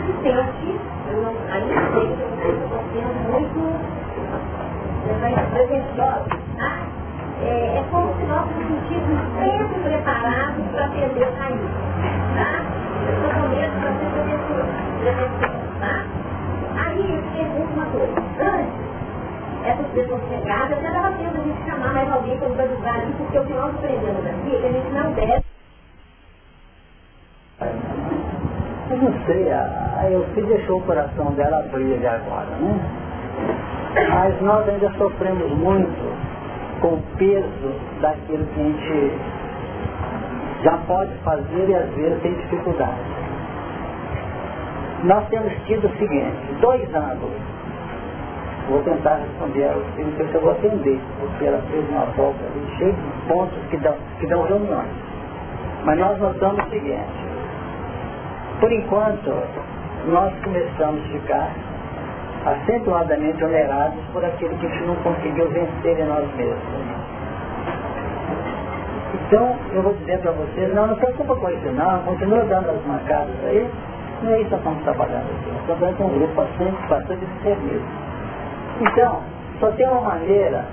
se sente, eu não, sei que eu estou sendo muito pretensiosa, tá? É, é como se nós nos sentíssemos sempre preparados para atender o caminho, tá? Eu estou com medo para ser pretensiosa, tá? Aí eu pergunto uma coisa, antes, essas pessoas chegadas, já estava tendo a gente chamar mais alguém para nos ajudar ali, porque o que nós aprendemos aqui é que a gente não deve não sei, a, Elfi deixou o coração dela abrir agora, né? Mas nós ainda sofremos muito com o peso daquilo que a gente já pode fazer e às vezes tem dificuldade. Nós temos tido o seguinte, dois anos, vou tentar responder a você, não sei se eu vou atender, porque ela fez uma volta ali cheia de pontos que dão, que dão reuniões. Mas nós notamos o seguinte, por enquanto, nós começamos a ficar acentuadamente onerados por aquilo que a gente não conseguiu vencer em nós mesmos. Então, eu vou dizer para vocês, não, não se preocupa com isso não, continua dando as marcadas aí, não é isso que estamos trabalhando aqui. Nós estamos com um grupo bastante, bastante serviço. Então, só tem uma maneira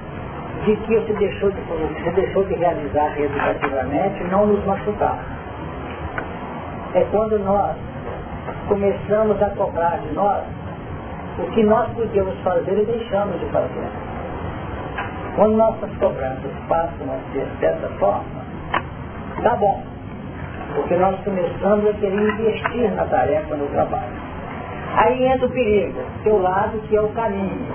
de que você deixou de, você deixou de realizar educativamente não nos machucar é quando nós começamos a cobrar de nós o que nós podíamos fazer e deixamos de fazer. Quando nossas cobranças passam a ser dessa forma, tá bom. Porque nós começamos a querer investir na tarefa, no trabalho. Aí entra o perigo, seu lado que é o caminho.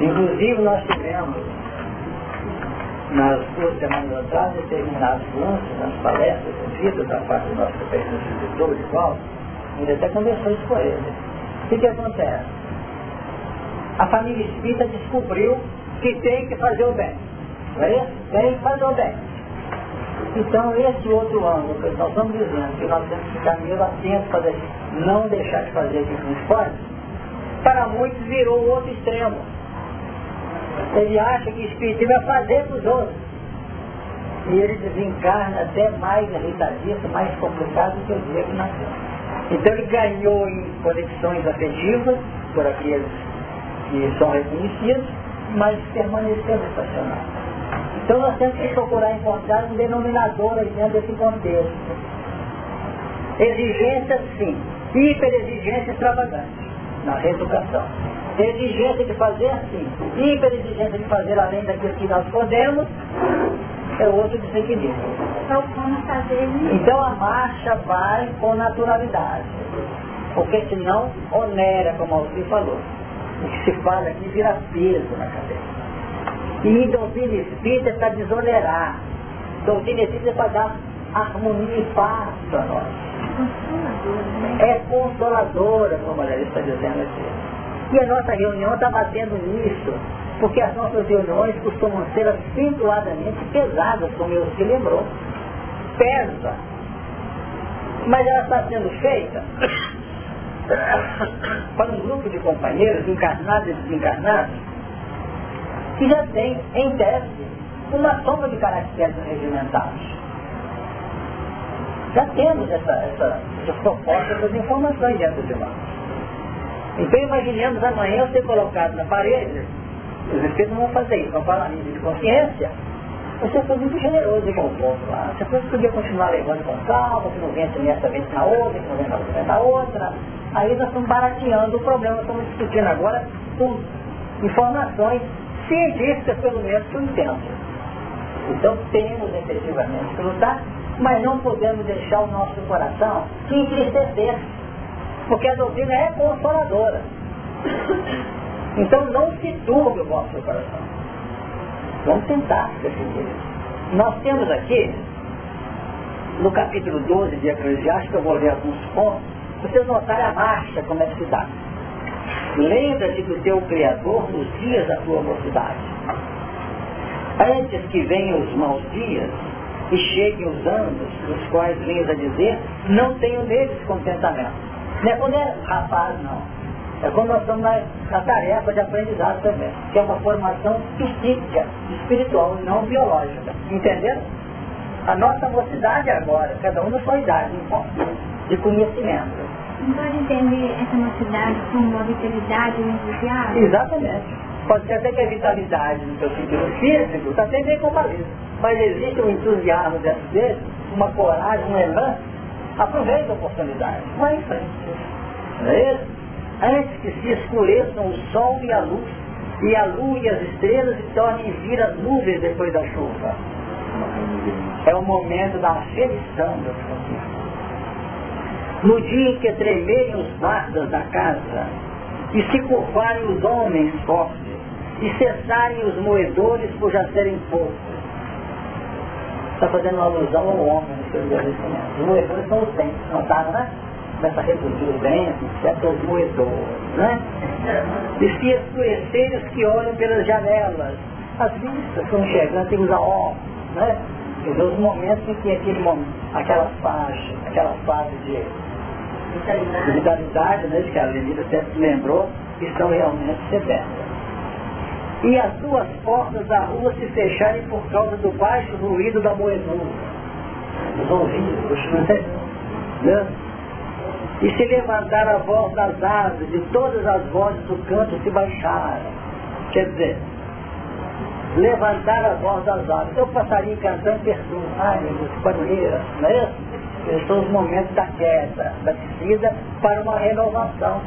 Inclusive nós tivemos nas duas semanas atrás, determinados lances, nas palestras ouvidas da parte do nosso professor de Paulo, ele até conversou isso com ele. O que, que acontece? A família espírita descobriu que tem que fazer o bem. Não é isso? Tem que fazer o bem. Então, esse outro ângulo que nós estamos dizendo, que nós temos que ficar meio atentos para não deixar de fazer aquilo que nos pode, para muitos virou o outro extremo ele acha que espiritismo é fazer para os outros. E ele desencarna até mais irritadista, mais complicado do que o dia que nasceu. Então ele ganhou em conexões afetivas por aqueles que são reconhecidos, mas permaneceu estacionado. Então nós temos que procurar encontrar um denominador aí dentro desse contexto. Exigência sim, hiperexigência extravagante na reeducação exigência de fazer assim, hiper exigência de fazer além daquilo que nós podemos, é outro desequilíbrio. Então, então a marcha vai com naturalidade, porque senão onera, como Alci falou. O que se fala aqui vira peso na cabeça. E doutrina espírita é para desonerar. Doutrina espírita é para dar harmonia e paz para nós. É consoladora, como a Larissa está dizendo aqui. E a nossa reunião está batendo nisso, porque as nossas reuniões costumam ser acentuadamente pesadas, como eu se lembrou. Pesa. Mas ela está sendo feita para um grupo de companheiros, encarnados e desencarnados, que já tem, em tese, uma soma de caracteres regimentados. Já temos essa, essa, essas propostas, essas informações dentro de nós. Então imaginemos amanhã ser colocado na parede, os espíritos não vão fazer isso, vão falar nível de consciência, você foi muito generoso com o povo lá. Você podia continuar levando com calma, que não vence nessa vez na outra, que não vence na outra, na outra. Aí nós estamos barateando o problema, estamos discutindo agora com informações científicas, pelo menos, que eu entendo. Então temos efetivamente que lutar, mas não podemos deixar o nosso coração se entristecer porque a doutrina é consoladora. Então não se turbe o vosso coração. Vamos tentar definir. Nós temos aqui, no capítulo 12 de Eclesiastes, eu vou ler alguns pontos, vocês notarem a marcha, como é que se dá. Lembra-te do teu Criador nos dias da tua mocidade. Antes que venham os maus dias e cheguem os anos, nos quais venhas a dizer, não tenho neles contentamento. Não é quando é rapaz, não. É quando nós estamos na, na tarefa de aprendizado também, que é uma formação psíquica, espiritual, não biológica. Entenderam? A nossa mocidade agora, cada um na sua idade, importa. de conhecimento. Não pode entender essa mocidade como uma vitalidade, um entusiasmo? Exatamente. Pode ser até que a vitalidade no seu sentido físico está sempre comparado. Mas existe um entusiasmo dentro dele, uma coragem, um elan. Aproveita a oportunidade. Vai em frente. Não é isso? Antes que se escureçam o sol e a luz, e a lua e as estrelas se tornem vir as nuvens depois da chuva. É o momento da aferição conquistas. No dia em que tremerem os guardas da casa, e se curvarem os homens fortes, e cessarem os moedores por já serem poucos. Está fazendo uma alusão ao homem Os moedores são os dentes, notaram, né? Começa a reduzir os dentes, etc. Os moedores, né? E se escurecerem os que olham pelas janelas, as vistas estão chegando, tem que usar né? Os momentos em que aquele momento, aquela faixa, aquela fase de vitalidade, vitalidade né, que a Avenida sempre lembrou, estão realmente severas. E as duas portas da rua se fecharem por causa do baixo ruído da moedura. Os ouvidos, né? E se levantar a voz das árvores, e todas as vozes do canto se baixaram. Quer dizer, levantar a voz das árvores. Eu passaria cantando pergunta, ai meu Deus, não é isso? Esses são os momentos da queda, da descida, para uma renovação.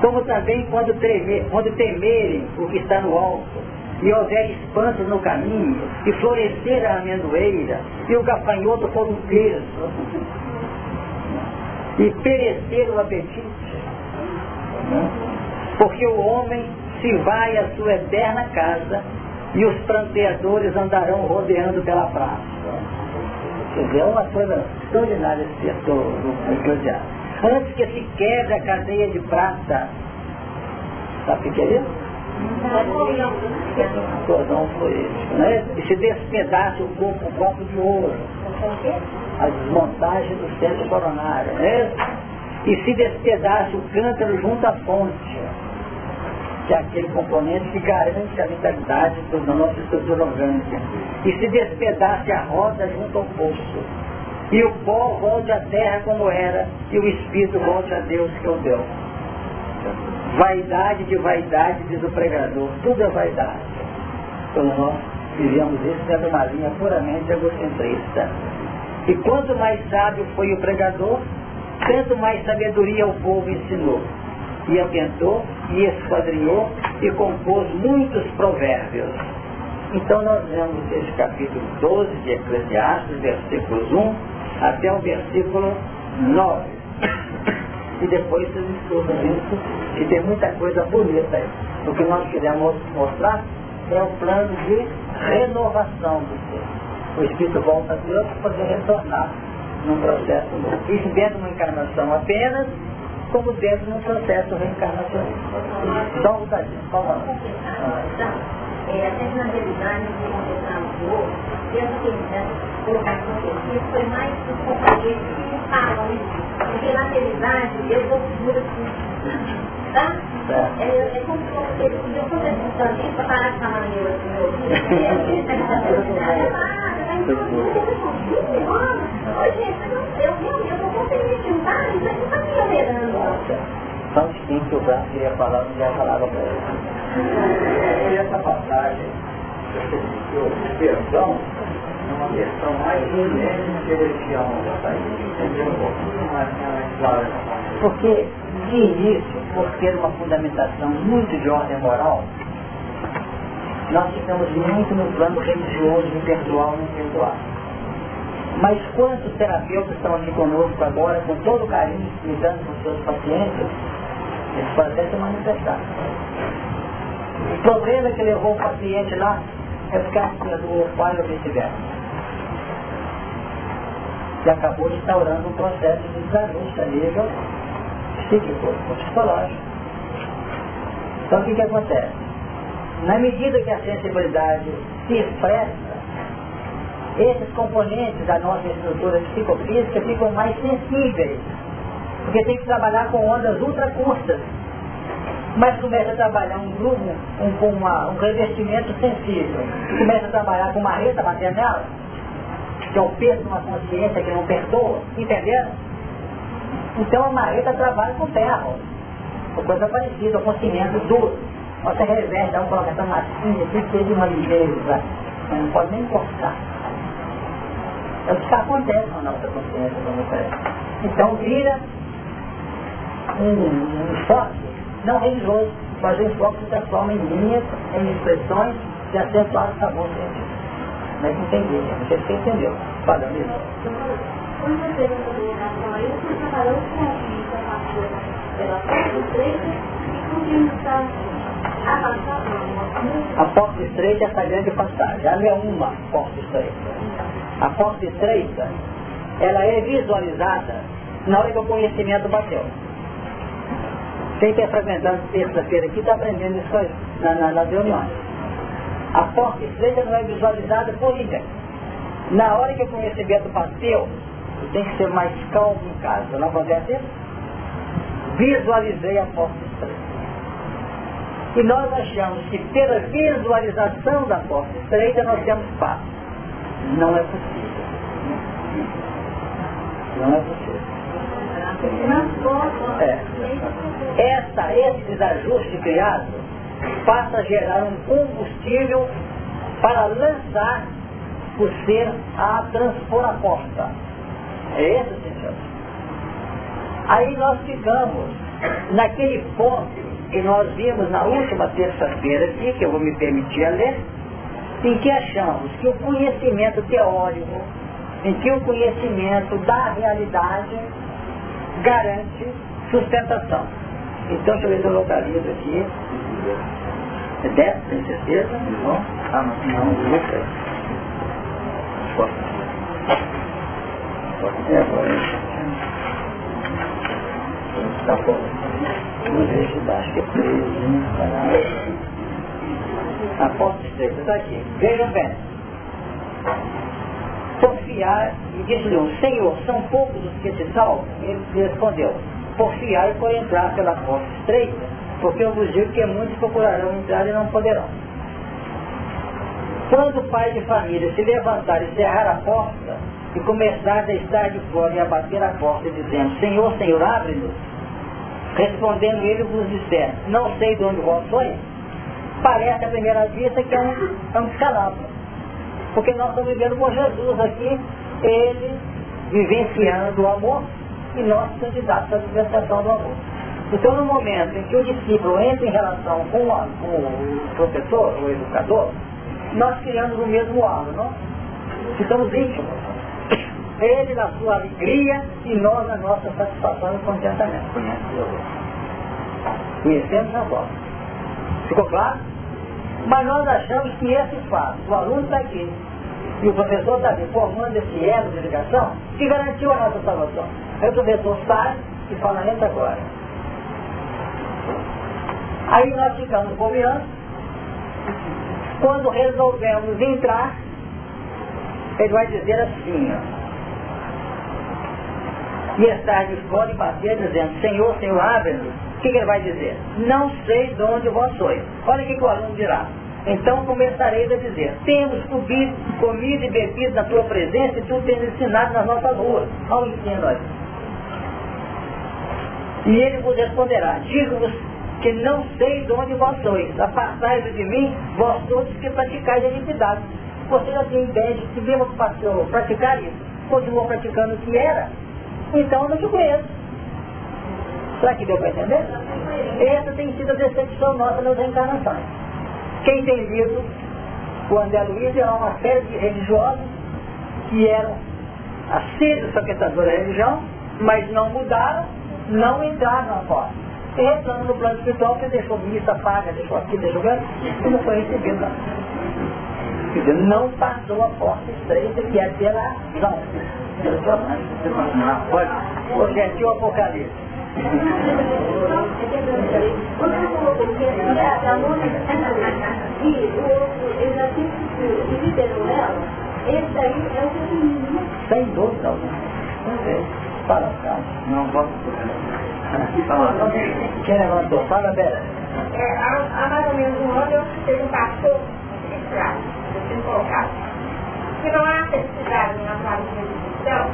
Como também quando, tremer, quando temerem o que está no alto, e houver espantos no caminho, e florescer a amendoeira, e o gafanhoto for um peso, e perecer o apetite. Porque o homem se vai à sua eterna casa, e os pranteadores andarão rodeando pela praça. É uma coisa extraordinária esse setor eclesiástico. Antes que se quebre a cadeia de prata, sabe o que é isso? Cordão fluídico, né? E se despedace o corpo, o copo de ouro. A desmontagem do centro coronário, né? E se despedace o cântaro junto à fonte que é aquele componente que garante a vitalidade da nossa estrutura orgânica. E se despedace a roda junto ao poço. E o pó volte à terra como era, e o espírito volte a Deus que o deu. Vaidade de vaidade, diz o pregador. Tudo é vaidade. Então nós vivemos isso dentro de uma linha puramente egocentrista. E quanto mais sábio foi o pregador, tanto mais sabedoria o povo ensinou e atentou, e esquadrinhou, e compôs muitos provérbios. Então nós vemos esse capítulo 12 de Eclesiastes, versículos 1 até o versículo 9. E depois vocês estudam isso, que tem muita coisa bonita aí. O que nós queremos mostrar é o plano de renovação do ser. O Espírito volta a Deus para poder retornar num processo novo. Isso dentro de uma encarnação apenas, como dentro de um processo reencarnacional. Só um favor. É, até na realidade, o que conversamos hoje, penso que né, colocar com isso foi mais os companheiros que falam isso. Porque na realidade, eu vou segura assim. Tá? É, é, é como se fosse, eu fosse assistente para parar de falar meu ouvido. É, Ô, gente, eu isso aqui está me operando. São distintos, o Branco queria falar, não já falava para ele. Essa passagem, perdão, é uma questão mais que clara. Porque, de início, por ter uma fundamentação muito de ordem moral, nós ficamos muito no plano religioso, de perdoar ou não perdoar. Mas quantos terapeutas estão aqui conosco agora, com todo carinho, lidando com seus pacientes, eles podem até se manifestar. O problema que levou o paciente lá é porque a do pai ou vice-versa. E acabou instaurando um processo de desajuste a nível psíquico, psicológico. Então o que, que acontece? Na medida que a sensibilidade se expressa, esses componentes da nossa estrutura psicofísica ficam mais sensíveis. Porque tem que trabalhar com ondas ultra curtas. Mas começa a trabalhar um grupo um, com uma, um revestimento sensível. Começa a trabalhar com uma reta maternal. que é o peso de uma consciência que não perdoa, entenderam? Então a marreta trabalha com ferro, ou coisa parecida, com cimento duro. Você reverte, dá um colocação massinha, que seja uma ligeira, mas não pode nem cortar. É o que acontece com a nossa consciência. Então vira um, um enfoque não religioso, mas um que se transforma em linhas, em expressões de acentuar o sabor dele. Mas entender, não sei se você entendeu. Fala, Quando você relação a isso, você trabalhou com a e continuando a porta estreita é essa grande passagem. Ela é uma porta estreita. A porta estreita, ela é visualizada na hora que o conhecimento bateu. Quem está frequentando terça-feira aqui está aprendendo isso aí, na, na, nas reuniões. A porta estreita não é visualizada por ninguém. Na hora que o conhecimento bateu, tem que ser mais calmo em casa. Não acontece isso? Visualizei a porta estreita. E nós achamos que pela visualização da porta estreita nós temos paz. Não é possível. Não é possível. É. Essa, esse desajustes criado passa a gerar um combustível para lançar o ser a transpor a porta. É esse o sentido. Aí nós ficamos naquele ponto que nós vimos na última terça-feira aqui, que eu vou me permitir ler, em que achamos que o conhecimento teórico, em que o conhecimento da realidade garante sustentação. Então, deixa se eu localizo aqui. É 10, tem certeza? Não? Ah, não, não, não sei. É, agora. Tá bom. Não vejo baixo, que é preso, A porta estreita está aqui. Vejam bem porfiar, e disse-lhe Senhor, são poucos os que se salvam? Ele respondeu, porfiar e por entrar pela porta estreita, porque eu vos digo que muitos procurarão entrar e não poderão. Quando o pai de família se levantar e cerrar a porta, e começar a estar de fora e a bater a porta, dizendo, Senhor, Senhor, abre-nos, respondendo ele vos disser, não sei de onde vós sois, parece à primeira vista que é um, é um descalabro. Porque nós estamos vivendo com Jesus aqui, ele vivenciando o amor e nós candidatos à vivenciação do amor. Então, no momento em que o discípulo entra em relação com, a, com o professor, o educador, nós criamos o mesmo âmbito, ficamos íntimos. Ele na sua alegria e nós na nossa satisfação e contentamento. Conhecemos a voz. Ficou claro? Mas nós achamos que esse fato, o aluno está aqui, e o professor está aqui formando esse elo de ligação, que garantiu a nossa salvação. Aí o professor sai e fala, entra agora. Aí nós ficamos bobeando. Quando resolvemos entrar, ele vai dizer assim, ó, e estar de fora e bater dizendo, Senhor, Senhor, abre-nos que, que ele vai dizer? Não sei de onde vós sois. Olha o que, que o aluno dirá. Então começareis a dizer, temos comido, comido e bebido na tua presença e tu tens ensinado nas nossas ruas. Olha o ensino aí. E ele vos responderá, digo-vos que não sei de onde vós sois. Apartai-vos de mim, vós todos que praticais a iniquidade. Você já tem ideia de que mesmo praticar isso, continuou praticando o que era, então eu não te conheço. Será que deu para entender? Essa tem sido a decepção nossa nas reencarnações. Quem tem lido o André Luiz é uma série de religiosos que eram assíduos frequentadores da religião, mas não mudaram, não entraram na porta. E reclamam no plano espiritual que deixou missa paga, deixou aqui, deixou aqui, e não foi recebido lá. Não passou a porta estreita que é pela ação. Pode. Gentil Apocalipse. Quando eu coloquei aqui, a Mônica e o outro, Sem dúvida alguma. Fala, calma. Não vou. Quem levantou? Fala. É, há, mais ou menos um ano eu teve um pastor registrado, eu que não há felicidade na palavra de cristão,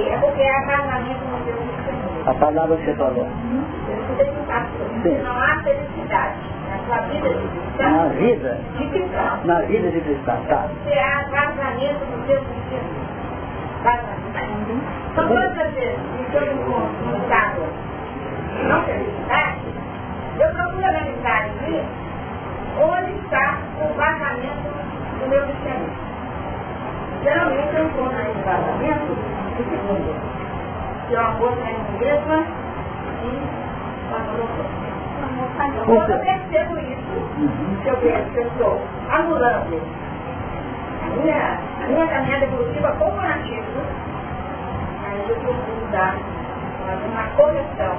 é porque é casamento no Deus do Senhor. A palavra que você falou. Sim. Não há felicidade na sua vida de cristão. Na vida? De cristão. Na vida de cristão, tá. Se há casamento no Deus do Senhor. Então, quantas vezes, em todo encontro, no estado, não felicidade, eu procuro analisar aqui onde está o vazamento do meu cristianismo. Geralmente eu encontro esse vazamento de segundo, que é uma coisa na mesma e quando eu percebo isso, que eu vejo que eu estou anulando a minha, a minha caminhada evolutiva como nativo, aí eu procuro dar uma correção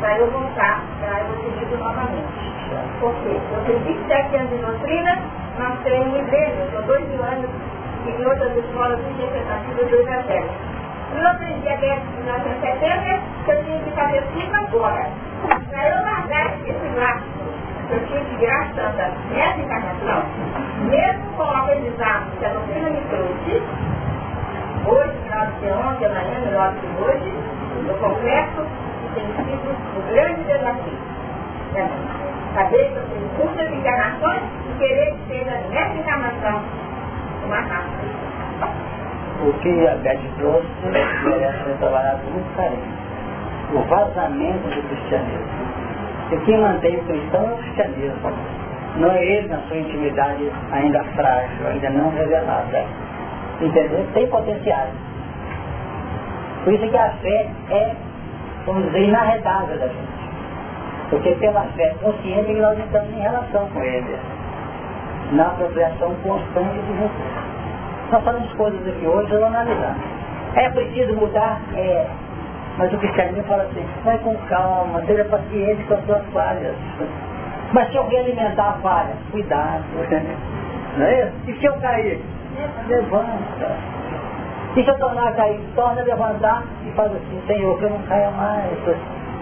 para eu voltar para eu seguir novamente. Por quê? Eu tenho 27 anos de doutrina, nós temos milênios, são dois mil anos em outras escolas interpretativas do Evangelho. Eu aprendi a guerra de 1970, que eu tinha que fazer tudo agora. Para eu largar esse laço, eu tinha que virar santa nessa encarnação, mesmo com o aprendizado que a doutrina me trouxe, hoje, do que ontem, amanhã, melhor do que hoje, eu confesso que tem sido um grande desafio. Né? Saber que eu tenho muitas encarnações e querer que seja nessa encarnação. O que a Beth trouxe merece ser trabalhado muito carinho. O vazamento do cristianismo. E quem mantém o cristão é o cristianismo. Não é ele na sua intimidade ainda frágil, ainda não revelada. Entendeu? Tem potenciais. Por isso que a fé é, vamos dizer, inarredável da gente. Porque pela fé consciente nós estamos em relação com ele. Na apropriação constante de recursos. Nós falamos coisas aqui hoje, vamos analisar. É preciso mudar? É. Mas o cristianismo fala assim, vai com calma, seja paciente com as suas falhas. Mas se alguém alimentar a falha, cuidado. Não é isso? E se eu cair? Levanta. E se eu tornar a cair, torna a levantar e faz assim, Senhor, que eu não caia mais,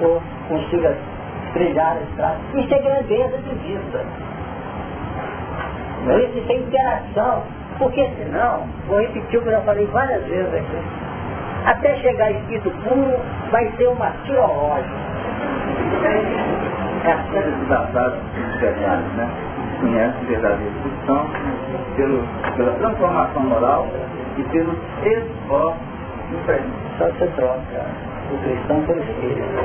eu consiga brilhar a estrada. Isso é grandeza de vista. É isso? É interação. Porque senão, vou repetir o que eu já falei várias vezes aqui, até chegar escrito puro, vai ser uma tirológica. É a azados especiais, né? Conhece o verdadeiro cristão pelo, pela transformação moral e esforços diferentes. Só você troca o cristão pelo espírito.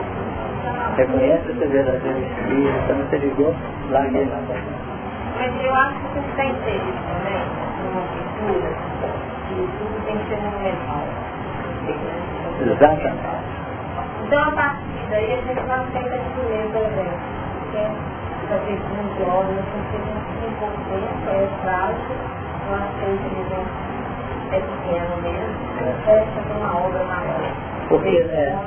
Reconhece o verdadeiro espírito, quando você ligou, ele na Mas eu acho que você está inteiro também, numa cultura, que tudo tem que ser monumental. Exatamente. Então, a partir daí, a gente vai ter que escolher, por exemplo, que fazer muito óleo, não tem que ser importante, é prático, eu acho que a inteligência é pequena mesmo, fecha com uma obra maior. Porque, é,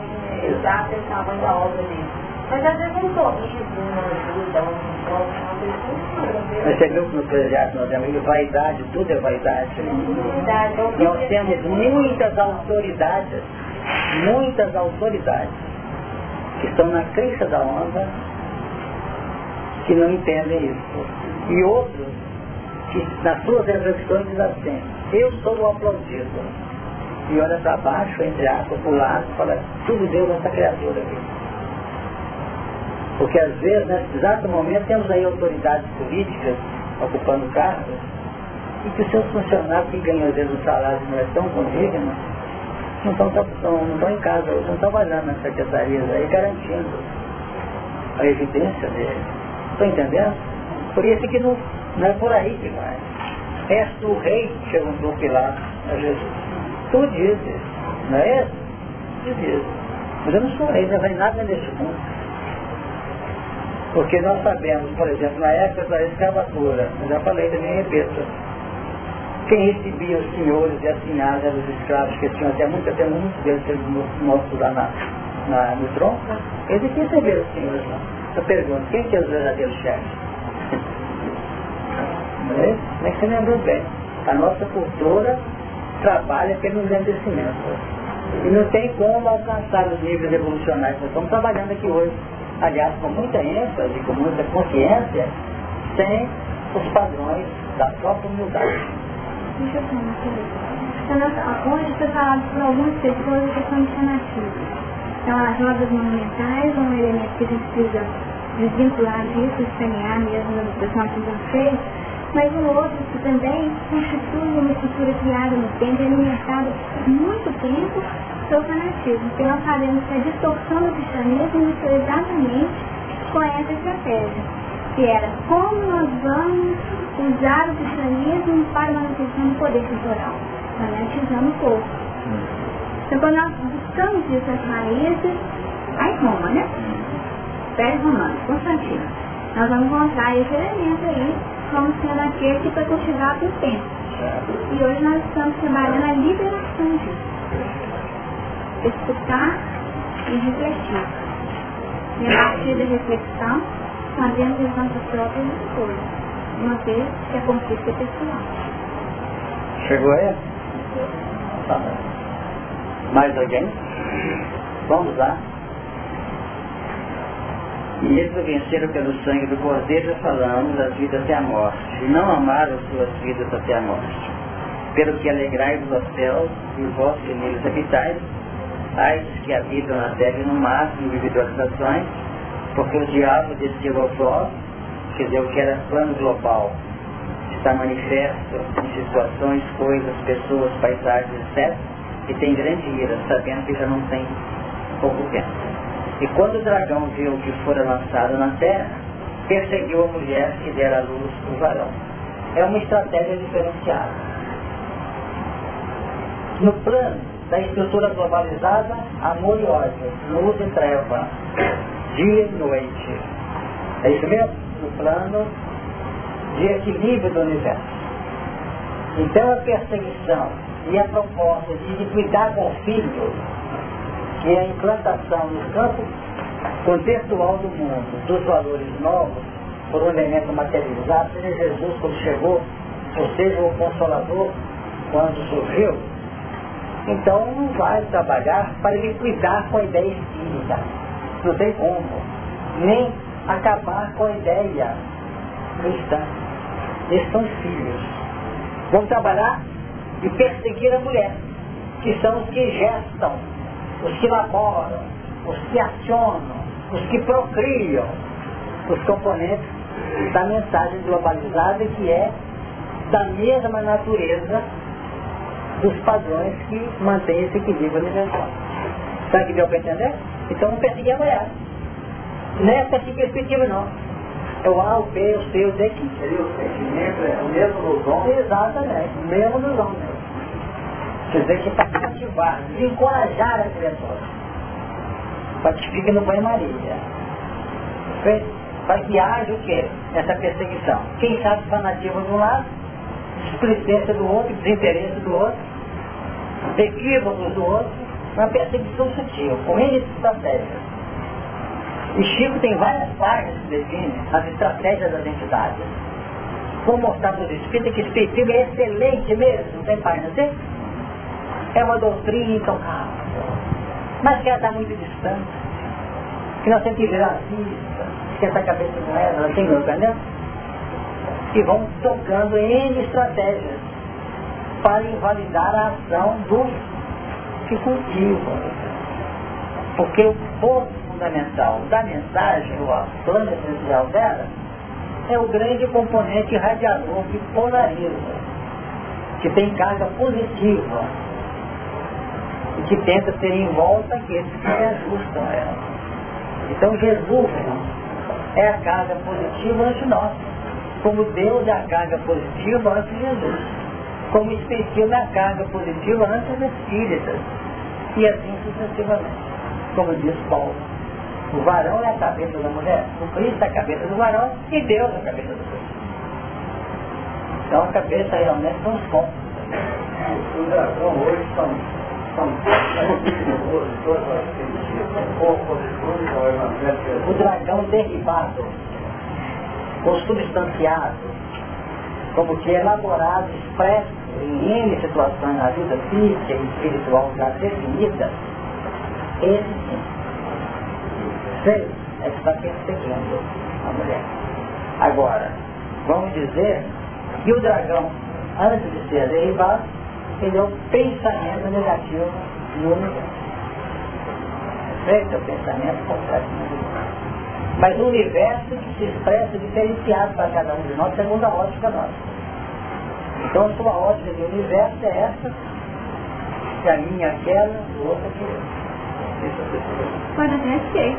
Exato, o tamanho da obra dele. Mas às vezes um sorriso, uma ajuda, um uma coisa funciona. Mas você viu que no projeto nós temos vaidade, tudo é vaidade. Né? Nós temos muitas autoridades, muitas autoridades, que estão na crista da onda, que não entendem isso. E outros, que nas suas reflexões dizem assim, eu sou o aplaudido. E olha para baixo, entre aspas, para o lado, fala, tudo deu nessa criatura aqui. Porque às vezes, nesse exato momento, temos aí autoridades políticas ocupando cargos, e que os seus funcionários que ganham às vezes um salário não é tão condigno, não estão, não estão em casa, não estão trabalhando nas secretarias aí, garantindo a evidência deles. Estão entendendo? Por isso que não, não é por aí que vai. És tu rei, perguntou Pilatos a Jesus. Tu dizes, não é? Tu dizes. Mas eu não sou rei, não vai nada nesse mundo. Porque nós sabemos, por exemplo, na época da escravatura, eu já falei também repito, quem recebia os senhores e as senhoras eram os escravos que tinham até muito, até muitos deles mortos lá na, na, no tronco, eles receberam os senhores lá. Eu pergunto, quem que é os verdadeiros chefes? É? Como é que você lembrou bem? A nossa cultura trabalha pelo engrandecimento. E não tem como alcançar os níveis evolucionários que nós estamos trabalhando aqui hoje. Aliás, com muita ênfase, com muita consciência, sem os padrões da própria humildade. Aqui. Hoje foi falado por algumas pessoas a questão fanatismo. Então, as rodas monumentais um elemento que a gente precisa desvincular disso, escanear mesmo no pessoal que já fez, mas o outro que também constitui uma estrutura criada no tempo e alimentada muito tempo o fanatismo. Porque nós sabemos que a distorção do cristianismo iniciou exatamente com essa estratégia, que era como nós vamos usar o cristianismo para manutenção do poder cultural, fanatizando o povo. Então quando nós buscamos essas raízes, aí Roma, né? Império Romano, Constantino. Nós vamos encontrar esse elemento aí como sendo aquele que foi cultivado por tempo. E hoje nós estamos trabalhando a liberação disso. Escutar e refletir. E a partir da reflexão, fazemos as nossas próprias escolhas, uma vez que a conquista é pessoal. Chegou aí? Tá Mais alguém? Vamos lá. E eles o venceram pelo sangue do Cordeiro, já falamos, as vidas até a morte. E não amaram suas vidas até a morte. Pelo que alegrai-vos aos céus, e vós que neles habitais, ais que habitam na terra no em vividores nações, porque o diabo aos vós, quer dizer, o que era plano global, está manifesto em situações, coisas, pessoas, paisagens, etc., e tem grande ira, sabendo que já não tem pouco tempo. E quando o dragão viu que fora lançado na terra, perseguiu a mulher que dera à luz o varão. É uma estratégia diferenciada. No plano da estrutura globalizada, amor e ódio, luz e treva, dia e noite. É isso mesmo? No plano de equilíbrio do universo. Então a perseguição e a proposta de cuidar com o filho que é a implantação no campo contextual do mundo dos valores novos por um elemento materializado, seja Jesus quando chegou, ou seja o Consolador quando surgiu, então não vai trabalhar para ele cuidar com a ideia espírita. Não tem como. Nem acabar com a ideia cristã. Eles são filhos. Vão trabalhar e perseguir a mulher, que são os que gestam os que laboram, os que acionam, os que procriam os componentes da mensagem globalizada que é da mesma natureza dos padrões que mantêm esse equilíbrio universal. Sabe que deu para entender? Então não perseguir a mulher. Nessa perspectiva não. É o A, o B, o C, o D o sentimento, é o mesmo dos homens? Exatamente, o mesmo dos homens. Quer dizer que para cativar, desencorajar a criatura. Para que fique no banho-maria. Para que haja o quê? Essa perseguição. Quem sabe fanatismo de um lado, displicência do outro, desinteresse do outro, equívocos do outro, uma perseguição sutil, com N estratégias. E Chico tem várias páginas que definem as estratégias das entidades. Vou mostrar para os espíritos que esse espiritismo é excelente mesmo, tem página assim? é uma doutrina intocável, mas que ela está muito distante, que nós temos que virar racista, que essa cabeça é, ela tem entendeu? E vão tocando em estratégias para invalidar a ação dos que cultivam. Porque o ponto fundamental da mensagem, o plano essencial dela, é o grande componente radiador que polariza, que tem carga positiva e que tenta ter em volta aqueles que se ajustam a ela. Então Jesus é a carga positiva ante nós, como Deus é a carga positiva ante Jesus, como o Espiritismo é a carga positiva ante os Espíritas, e assim sucessivamente, como diz Paulo. O varão é a cabeça da mulher, o Cristo é a cabeça do varão e Deus é a cabeça do Cristo. Então a cabeça realmente são os pontos. O dragão hoje são o dragão derribado, consubstanciado, como que é elaborado, expresso em situações na vida física e espiritual já definida, esse sim. Sei, é que está perseguindo a mulher. Agora, vamos dizer que o dragão antes de ser derivado, ele é o pensamento negativo no universo. Esse é o pensamento completamente Mas o universo que se expressa diferenciado para cada um de nós, segundo a ótica nossa. Então a sua ótica de universo é essa, e a minha aquela, o outro aquele. Pode até ser.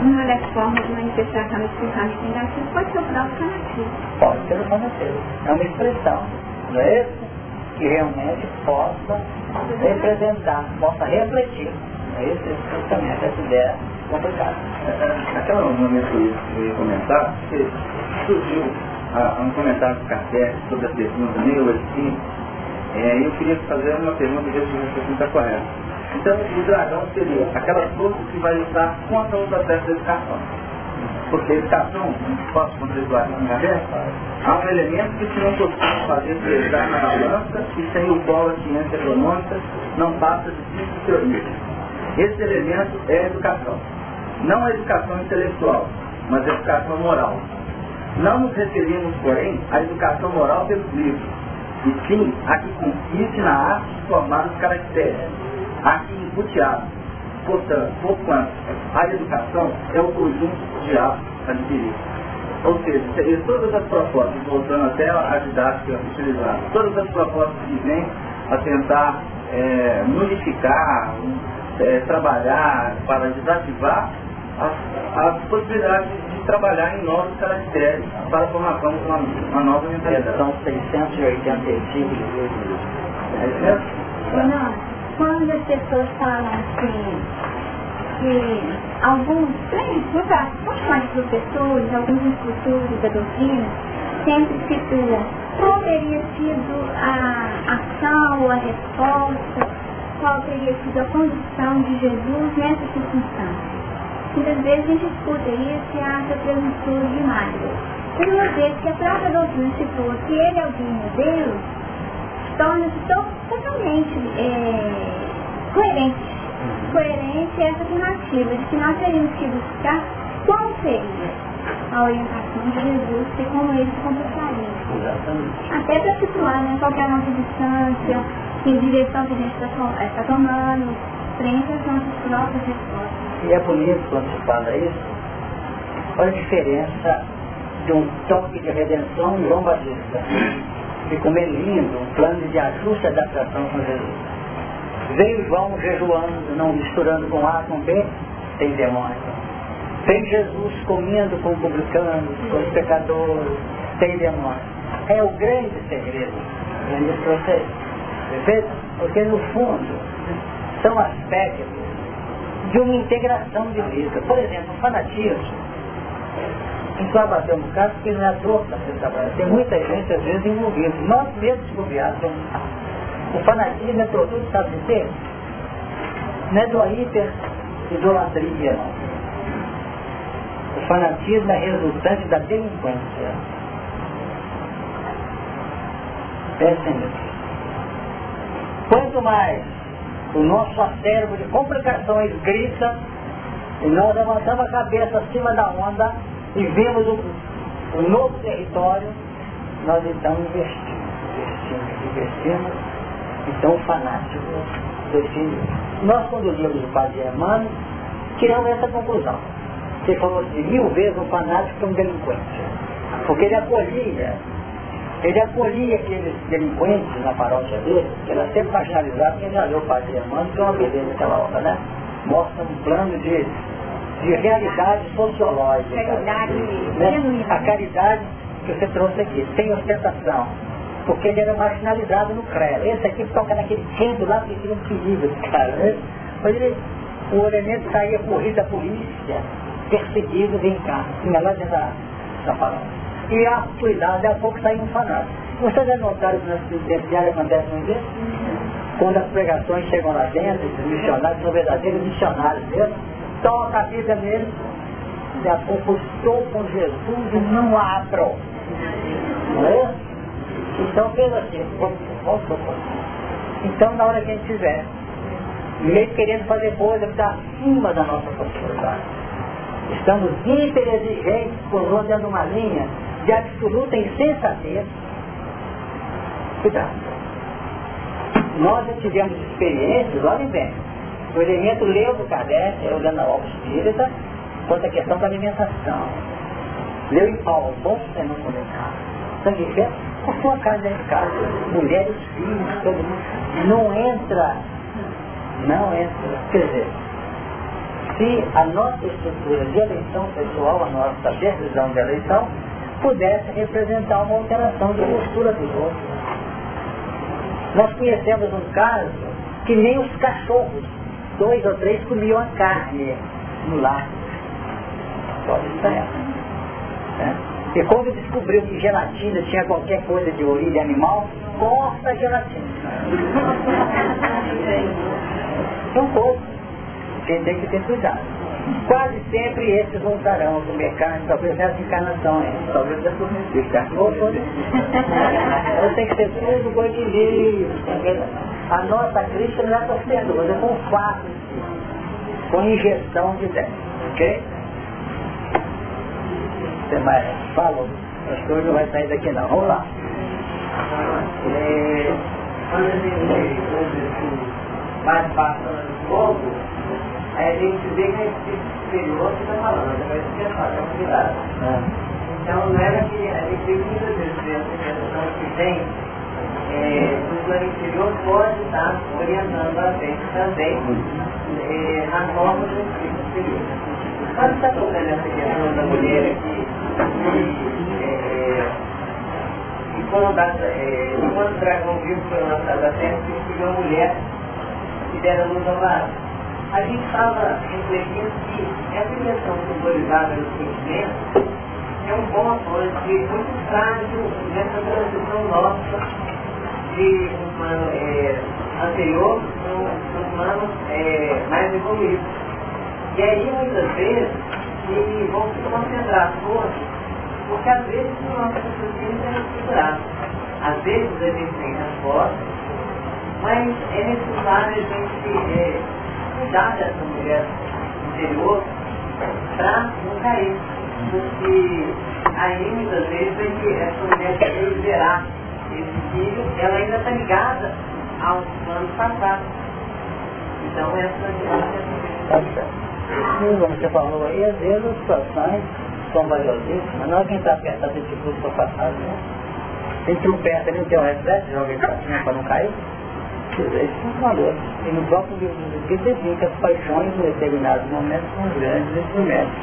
Uma das formas de manifestação desse pensamento negativo pode ser o próprio fanativo. Pode ser o fanativo. É uma expressão, não é isso? Que realmente possa representar, possa refletir. Não é isso? Justamente essa ideia complicada. Naquele momento que eu ia comentar, surgiu ah, um comentário do Kardec sobre a pergunta 1085, é, eu queria fazer uma pergunta e ver se a resposta está correta. Então, o dragão seria aquela força que vai lutar contra os aspectos da educação. Porque a educação, posso contribuir com a cabeça? Há um elemento que se não conseguimos fazer pesar na balança e sem o qual a ciência econômica não passa de simples teorias. Esse elemento é a educação. Não a educação intelectual, mas a educação moral. Não nos referimos, porém, à educação moral pelos livros, e sim a que consiste na arte de formar os caracteres, aqui embuteado. Portanto, porquanto a educação é o conjunto de atos adquiridos. Ou seja, todas as propostas, voltando até a didática utilizada, todas as propostas que vêm a tentar é, é, trabalhar para desativar as, as possibilidades de trabalhar em novos caracteres para a formação de uma, uma nova mentalidade. São 685 livros. É isso mesmo? Não quando as pessoas falam assim, que alguns, caso, muito mais professores, alguns instrutores da doutrina, sempre situam qual teria sido a ação ou a resposta, qual teria sido a condição de Jesus nessa circunstância. Muitas vezes a gente escuta isso e acha presunçoso demais. Mas uma vez que a própria doutrina situa que ele é o divino Deus, torna-se totalmente é, coerente. Coerente essa afirmativa de que nós teríamos que buscar qual seria a orientação de Jesus e como ele se comportaria. Até para situar né, qual é a nossa distância, que direção que a gente está tá tomando, frente às nossas próprias respostas. E é bonito quando se fala isso, olha a diferença de um toque de redenção João Batista e como lindo, um plano de ajuste e adaptação com Jesus. Veio João jejuando, não misturando com A com B, tem demônio. Vem Jesus comendo com publicanos, com os pecadores, tem demônio. É o grande segredo grande processo. Perfeito? Porque no fundo são aspectos de uma integração de vida. Por exemplo, o fanatismo em só bater um bocado, porque não é dor que está trabalhando. Tem muita gente, às vezes, envolvida. Nós mesmos bobeados O fanatismo é produto, sabe de quê? Não é do hiper idolatria, não. O fanatismo é resultante da delinquência. Pensem nisso. Quanto mais o nosso acervo de complicações grita, e nós levantamos a cabeça acima da onda, e vemos o, o novo território, nós então investimos, investimos, investimos, então fanático define. Nós lemos o Padre Hermano, tiramos essa conclusão. Ele falou assim, mil vezes um fanático que um delinquente. Porque ele acolhia, ele acolhia aqueles delinquentes na paróquia dele, que era sempre marginalizado, quem já leu o Padre Hermano, que é uma beleza aquela obra, né? Mostra um plano de de realidade sociológica. Caridade, né? A caridade que você trouxe aqui, sem ostentação. Porque ele era marginalizado no credo. Esse aqui toca naquele canto lá porque tinha um perigo, cara. Né? Mas ele, o elemento saía corrida da polícia, perseguido, vem cá, tinha lá dentro da, da palavra. E a cuidado, daqui a pouco saiu um fanático. Vocês já notaram que nas penitenciárias acontece muito isso? Quando as pregações chegam lá dentro, os missionários são verdadeiros missionários mesmo, toca a vida nele, e a pouco estou com Jesus e não abro. Não é? Então fez assim. Então na hora que a gente tiver, meio querendo fazer coisa que está acima da nossa possibilidade. Estamos hiperexigentes, por dentro de uma linha de absoluta insensatez, Cuidado. Nós já tivemos experiências, olhem bem. O elemento leu do Kardec, olhando a obra espírita, quanto à questão da alimentação. Leu em Paulo, bom você não comer Sangue fé, a sua casa é casa, mulheres, filhos, todo mundo. Não entra, não entra. Quer dizer, se a nossa estrutura de eleição pessoal, a nossa decisão de eleição, pudesse representar uma alteração de postura dos outros. Nós conhecemos um caso que nem os cachorros, dois ou três, comiam a carne no lar. Pode estar. Né? E quando descobriu que gelatina tinha qualquer coisa de origem animal, corta a gelatina. São poucos. Quem tem que ter cuidado. Quase sempre esses voltarão a comer carne, talvez nessa encarnação. Hein? Talvez por carne. Então tem que ter tudo com equilíbrio. A nossa já está sendo, mas é com fato, com injeção de ideia. Ok? Você mais falou. Que hoje não vai sair daqui não. Vamos lá. É, mais fogo, aí a gente vê que a gente superior que está falando, você vai esquecer, é um cuidado. Então não era que a gente vê muitas vezes essa questão que tem é, no plano inferior pode estar orientando a gente também é, na forma do espírito superior. Quando está tocando essa questão da mulher aqui, e, é, e quando, é, quando o dragão vivo foi lançado a terra, que uma mulher que dera luz ao lar. A gente estava refletindo que essa questão simbolizada no sentimento é um bom apoio de muito frágil nessa transição nossa de um humano é, anterior para um humano é, mais evoluído. E aí, muitas vezes, eles vão se concentrar forças, porque às vezes o nosso raciocínio é estruturado. Às vezes a gente tem resposta, mas é necessário a gente é, cuidar dessa mulher interior para não cair. Porque aí muitas vezes é essa mulher quer liberar esse filho, ela ainda está ligada aos planos passados. Então essa é a gente como você falou aí, às vezes as situações são valiosíssimas, mas não quem está perto atitude do passado, né? Tem tropeça ali, não tem um reflexo, joga ele para cima para não cair. Quer dizer, isso é um valor. E no próprio livro dos Espíritos diz que as paixões em determinados momentos são grandes instrumentos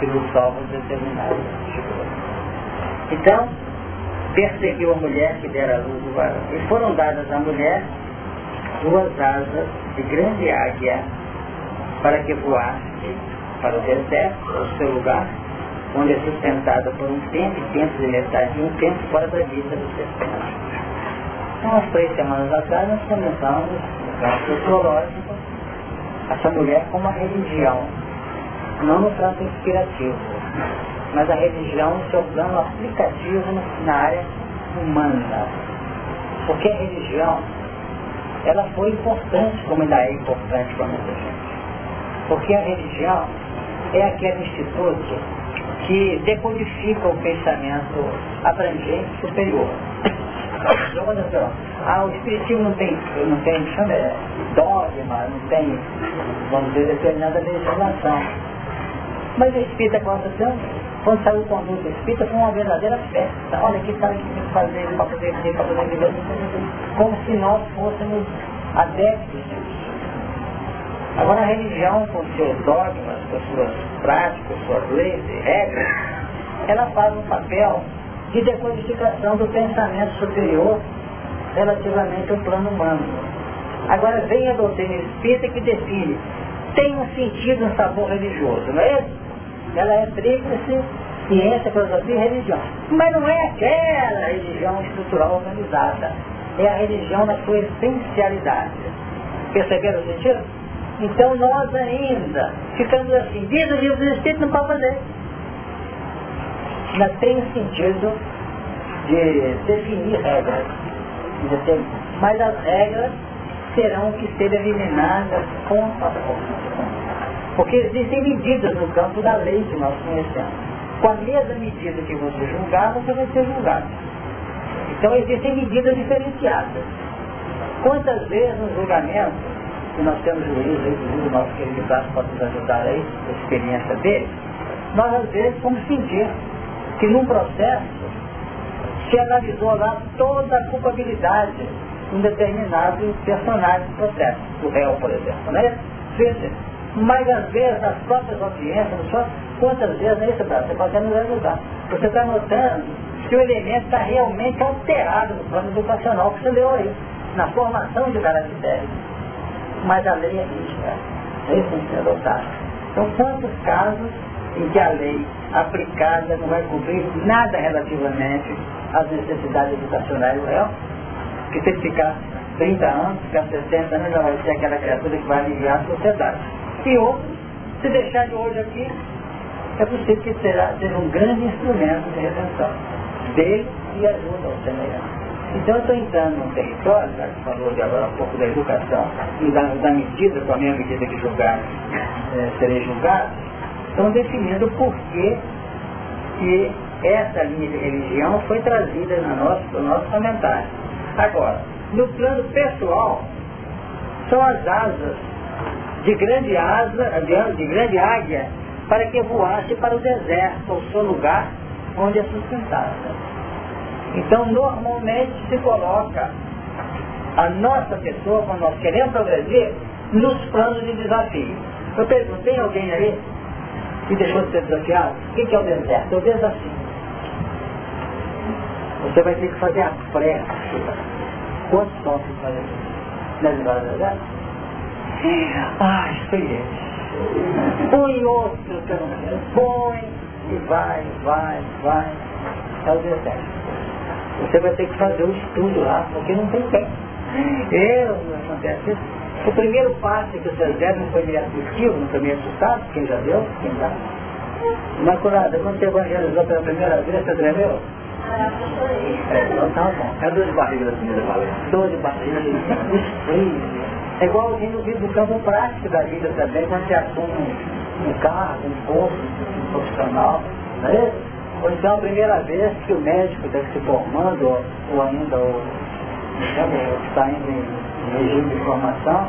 que nos salvam de determinados dificuldades. Então, perseguiu a mulher que dera a luz do varão. E foram dadas à mulher duas asas de grande águia para que voasse para o deserto, o seu lugar, onde é sustentada por um tempo e tempos de metade um tempo fora da vista do serpente. Então, as três semanas atrás, nós começamos, no campo sociológico, essa mulher como uma religião, não no campo inspirativo, mas a religião no seu plano aplicativo na área humana. Porque a religião, ela foi importante, como ainda é importante para muita gente. Porque a religião é aquele instituto que decodifica o pensamento abrangente superior. Ah, o Espiritismo não tem, não tem chama, é, dogma, não tem, vamos dizer, determinada legislação. Mas o Espírita Constituição, quando saiu o conjunto Espírita, foi uma verdadeira festa. Olha aqui está que fazer, para poder fazer, para poder viver, como se nós fôssemos adeptos Agora a religião, com seus dogmas, com suas práticas, suas leis e regras, ela faz um papel de decodificação do pensamento superior relativamente ao plano humano. Agora vem a doutrina espírita que define, tem um sentido, um sabor religioso, não é isso? Ela é tríplice, ciência, filosofia e religião. Mas não é aquela religião estrutural organizada. É a religião na sua essencialidade. Perceberam o sentido? Então nós ainda ficamos assim, diz o livro do Espírito, não pode fazer. Ainda tem sentido de definir regras. Mas as regras terão que ser eliminadas com a força. Porque existem medidas no campo da lei que nós conhecemos. Com a mesma medida que você julgar, você vai ser julgado. Então existem medidas diferenciadas. Quantas vezes no julgamento, que nós temos juízes, inclusive o nosso querido Cássio pode nos ajudar aí, a experiência dele, nós às vezes vamos sentir que num processo se analisou lá toda a culpabilidade de um determinado personagem do processo, o réu, por exemplo, né? Veja, mas às vezes nas próprias audiências, só quantas vezes é isso, você pode nos ajudar. Você está notando que o elemento está realmente alterado no plano educacional que você leu aí, na formação de caracteres. Mas a lei é rígida. Isso tem que ser adotado. Então, quantos casos em que a lei aplicada não vai cumprir nada relativamente às necessidades educacionais do réu, que que ficar 30 anos, ficar 60 anos, já vai ser aquela criatura que vai aliviar a sociedade. E outros, se deixar de hoje aqui, é possível que será, seja um grande instrumento de redenção dele e ajuda ao semelhante. Então eu estou entrando num território, já que falou de agora um pouco da educação, e da, da medida, com a minha medida de julgar, é, serei julgado, estão definindo por que, que essa linha de religião foi trazida no nosso, no nosso comentário. Agora, no plano pessoal, são as asas de grande asa, de grande águia, para que voasse para o deserto, o seu lugar onde é sustentada. Então, normalmente se coloca a nossa pessoa, quando nós queremos progredir, nos planos de desafio. Eu pergunto, tem alguém aí que deixou de ser desafiado? O que é o deserto? É o desafio. Você vai ter que fazer a prece. Quantos são que isso? Não é verdade? Ah, experiência. Põe outro que eu não quero. Põe e vai, vai, vai. É o deserto. Você vai ter que fazer o estudo lá, porque não tem tempo. Eu, acontece isso. O primeiro passo que vocês deram não foi meio aflitivo, não foi meio assustado, quem já deu, quem dá. Imaculada, quando você evangelizou pela primeira vez, você tremeu? É, então tá bom. É dor de barriga da primeira vez. Dor de barriga, frio. É igual alguém no vídeo do campo prático da vida também, quando você assume um carro, um posto, um profissional, não é isso? Ou então a primeira vez que o médico está se formando, ou, ou ainda o, está indo em regime de formação,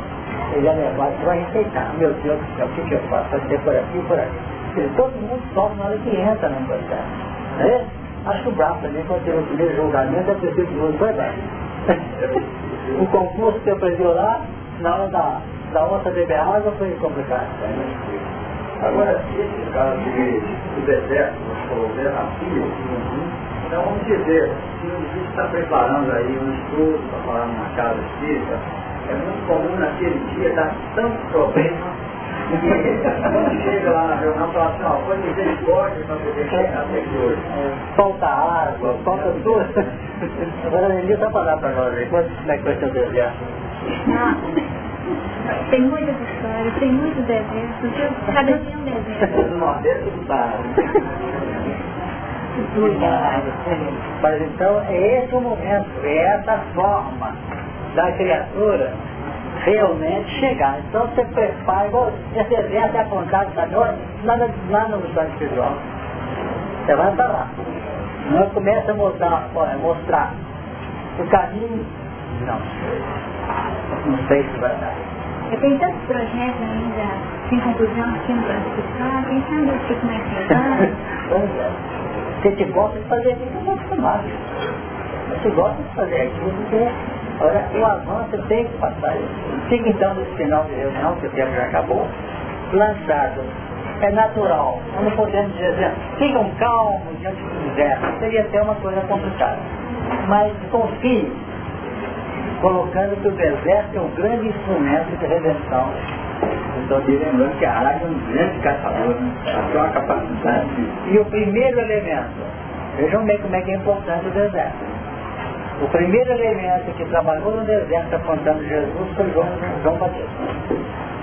ele é levado, vai receitar. Meu Deus do céu, o que, eu faço? Vai ser por aqui por aqui. Todo mundo sofre na hora que entra no processo. É? Acho que o Bravo também, quando teve o primeiro julgamento, é preciso que foi Bravo. o concurso que aprendeu lá, na hora da, da onça beber água, foi complicado. Agora, esse caso de, do deserto, o desafio, então vamos dizer, se o gente está preparando aí um estudo para falar numa casa espírita, é muito comum naquele dia dar tanto problema que chega lá na reunião e fala assim, ó, foi misericórdia para poder chegar até aqui hoje. Falta água, falta tudo. Agora a Nenê está falando para nós aí, como é que vai ser o deserto? Tem muitas histórias, tem muitos desertos, cada dia um deserto. No Nordeste está. Mas então é esse o momento, é essa forma da criatura realmente chegar. Então você prepara, igual esse deserto é apontado para nós, lá, lá no estado espiritual. Você vai para lá. Nós começa a mostrar, mostrar o caminho, não. Não sei se vai dar. Eu tenho tantos projetos ainda sem conclusão no Brasil quem sabe eu fico mais pesado. pois é. Você te gosta de fazer aquilo que vou acostumado. Você gosta de fazer aquilo porque Agora, o avanço tem que passar. Fica então nesse final de reunião, que o tempo já acabou, lançado. É natural. Não podemos dizer, ficam calmos diante do deserto. Seria até uma coisa complicada. Mas confie, colocando que o deserto é um grande instrumento de redenção. Então, aqui lembrando que a água é um grande caçador, né? tem uma capacidade. E o primeiro elemento, vejam bem como é que é importante o deserto. O primeiro elemento que trabalhou no deserto apontando Jesus foi João, João Batista,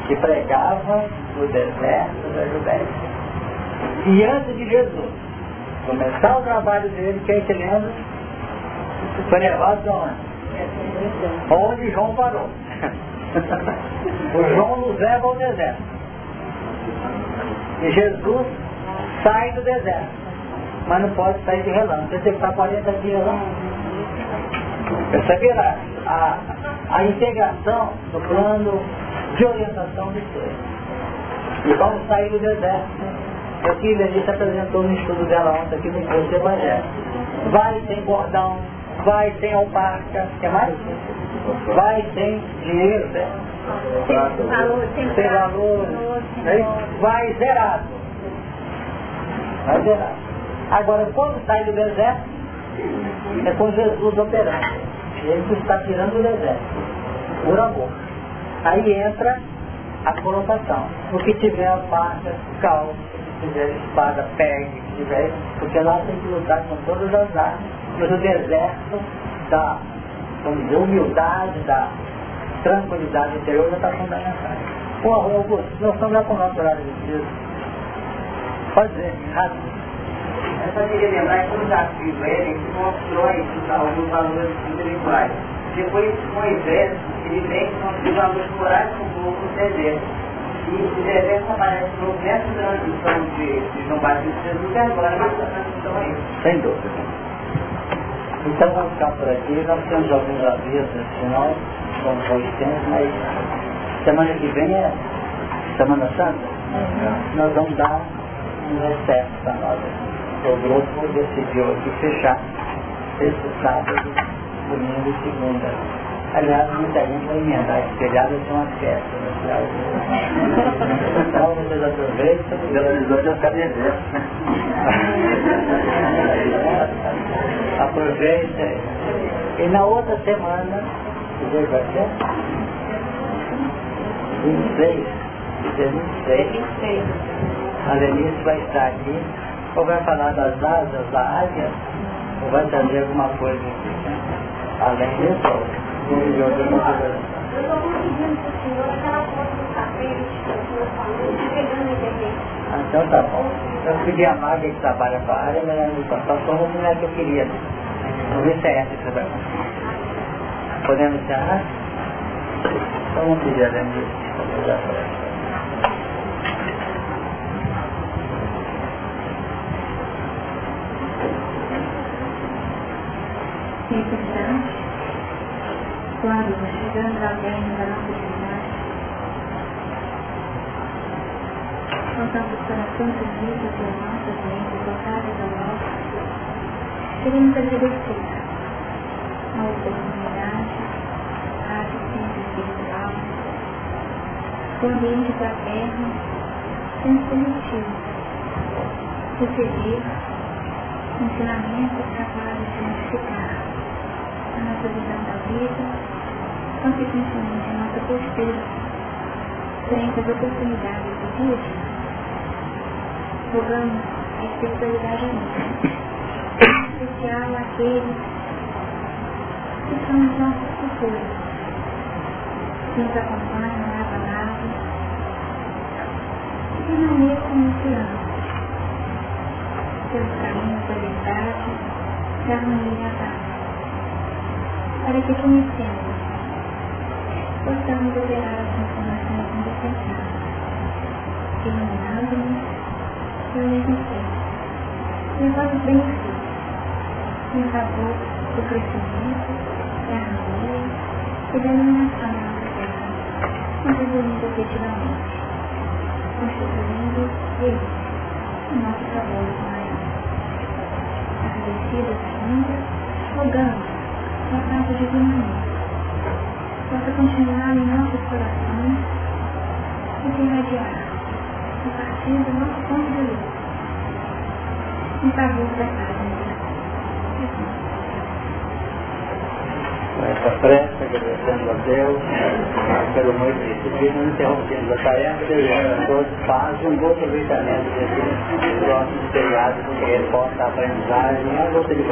que pregava no deserto da Judéia. E antes de Jesus começar o trabalho dele, quem se lembra? Foi levado aonde? Onde João parou. o João nos leva ao deserto. E Jesus sai do deserto. Mas não pode sair de relâmpago. Você está 40 dias lá. Essa virá a, a integração do plano de orientação do ser. E vamos sair do deserto. É o que Lenita apresentou no estudo dela ontem aqui no curso do Evangelho. Vai sem bordão, vai sem alparca, que mais? Vai sem dinheiro, né? Sem valor, sem valor, vai zerado. Vai zerado. Agora, quando sai do deserto, é com Jesus operando. Ele está tirando o deserto, por amor. Aí entra a colocação. O que tiver a faca, calça, se tiver espada, pegue, se tiver, porque lá tem que lutar com todas as armas, mas o deserto da, vamos dizer, humildade, da tranquilidade interior já está fundamental. Pô, Augusto, nós estamos lá com o nosso horário de Deus. Pode dizer, rápido. Eu só queria lembrar que o desafio ele constrói alguns valores intelectuais. Depois Moisés, ele vem com os valores morais com o povo no deserto. E o deserto aparece no nessa transição de, de João Batista Jesus e agora nessa transição aí. Sem dúvida. Então vamos ficar por aqui, nós temos alguns avisos no final, vamos ao tempo, mas semana que vem é Semana Santa, uhum. nós vamos dar um recesso para nós. O grupo decidiu aqui fechar esse sábado, domingo e segunda. Aliás, muita gente vai emendar esse feriado de uma festa. Então vocês aproveitam. Pelo episódio já ficar deserto. Aproveita. E na outra semana, que vai ser? 26. 26. A Denise vai estar aqui ou vai falar das asas da águia, ou vai trazer alguma coisa além disso, Eu estou pedindo para o senhor aquela foto do tapete que o senhor falou, pegando a. Ah, então tá bom. Eu pedi a Maga que trabalha com a área, mas ela me passou uma mulher que eu queria. Vamos ver se é essa que você vai Podemos encerrar? Então vamos pedir a Denise. importante quando chegamos ao término da nossa atividade. Voltamos para tantos dias das nossas mentes voltadas ao nosso. Queremos agradecer a oportunidade, a assistência espiritual, o ambiente da terra, sendo permitido receber ensinamentos capazes de modificar a nossa visão da vida, consequentemente a nossa postura frente às oportunidades do dia. Rogamos a espiritualidade amiga, em especial aqueles que são os nossos tutores, que nos acompanham lado a lado, e que como crianças, pelos caminhos da verdade, da harmonia da paz para que conhecemos, possamos operar as informações indispensáveis, iluminando-nos ao mesmo tempo, levando benefícios em favor do crescimento, da harmonia e da iluminação da nossa terra, contribuindo efetivamente, constituindo ele o nosso trabalho maior. Agradecidos ainda, rogamos na casa de Guimarães. Possa continuar em nossos corações e se irradiar a partir do nosso ponto de vista em favor da paz Com essa prece, agradecendo a Deus pelo muito disciplina, interrompendo a tarefa, desejando a todos paz e um bom aproveitamento desse próximo feriado, porque ele possa aprendizagem e a luta de.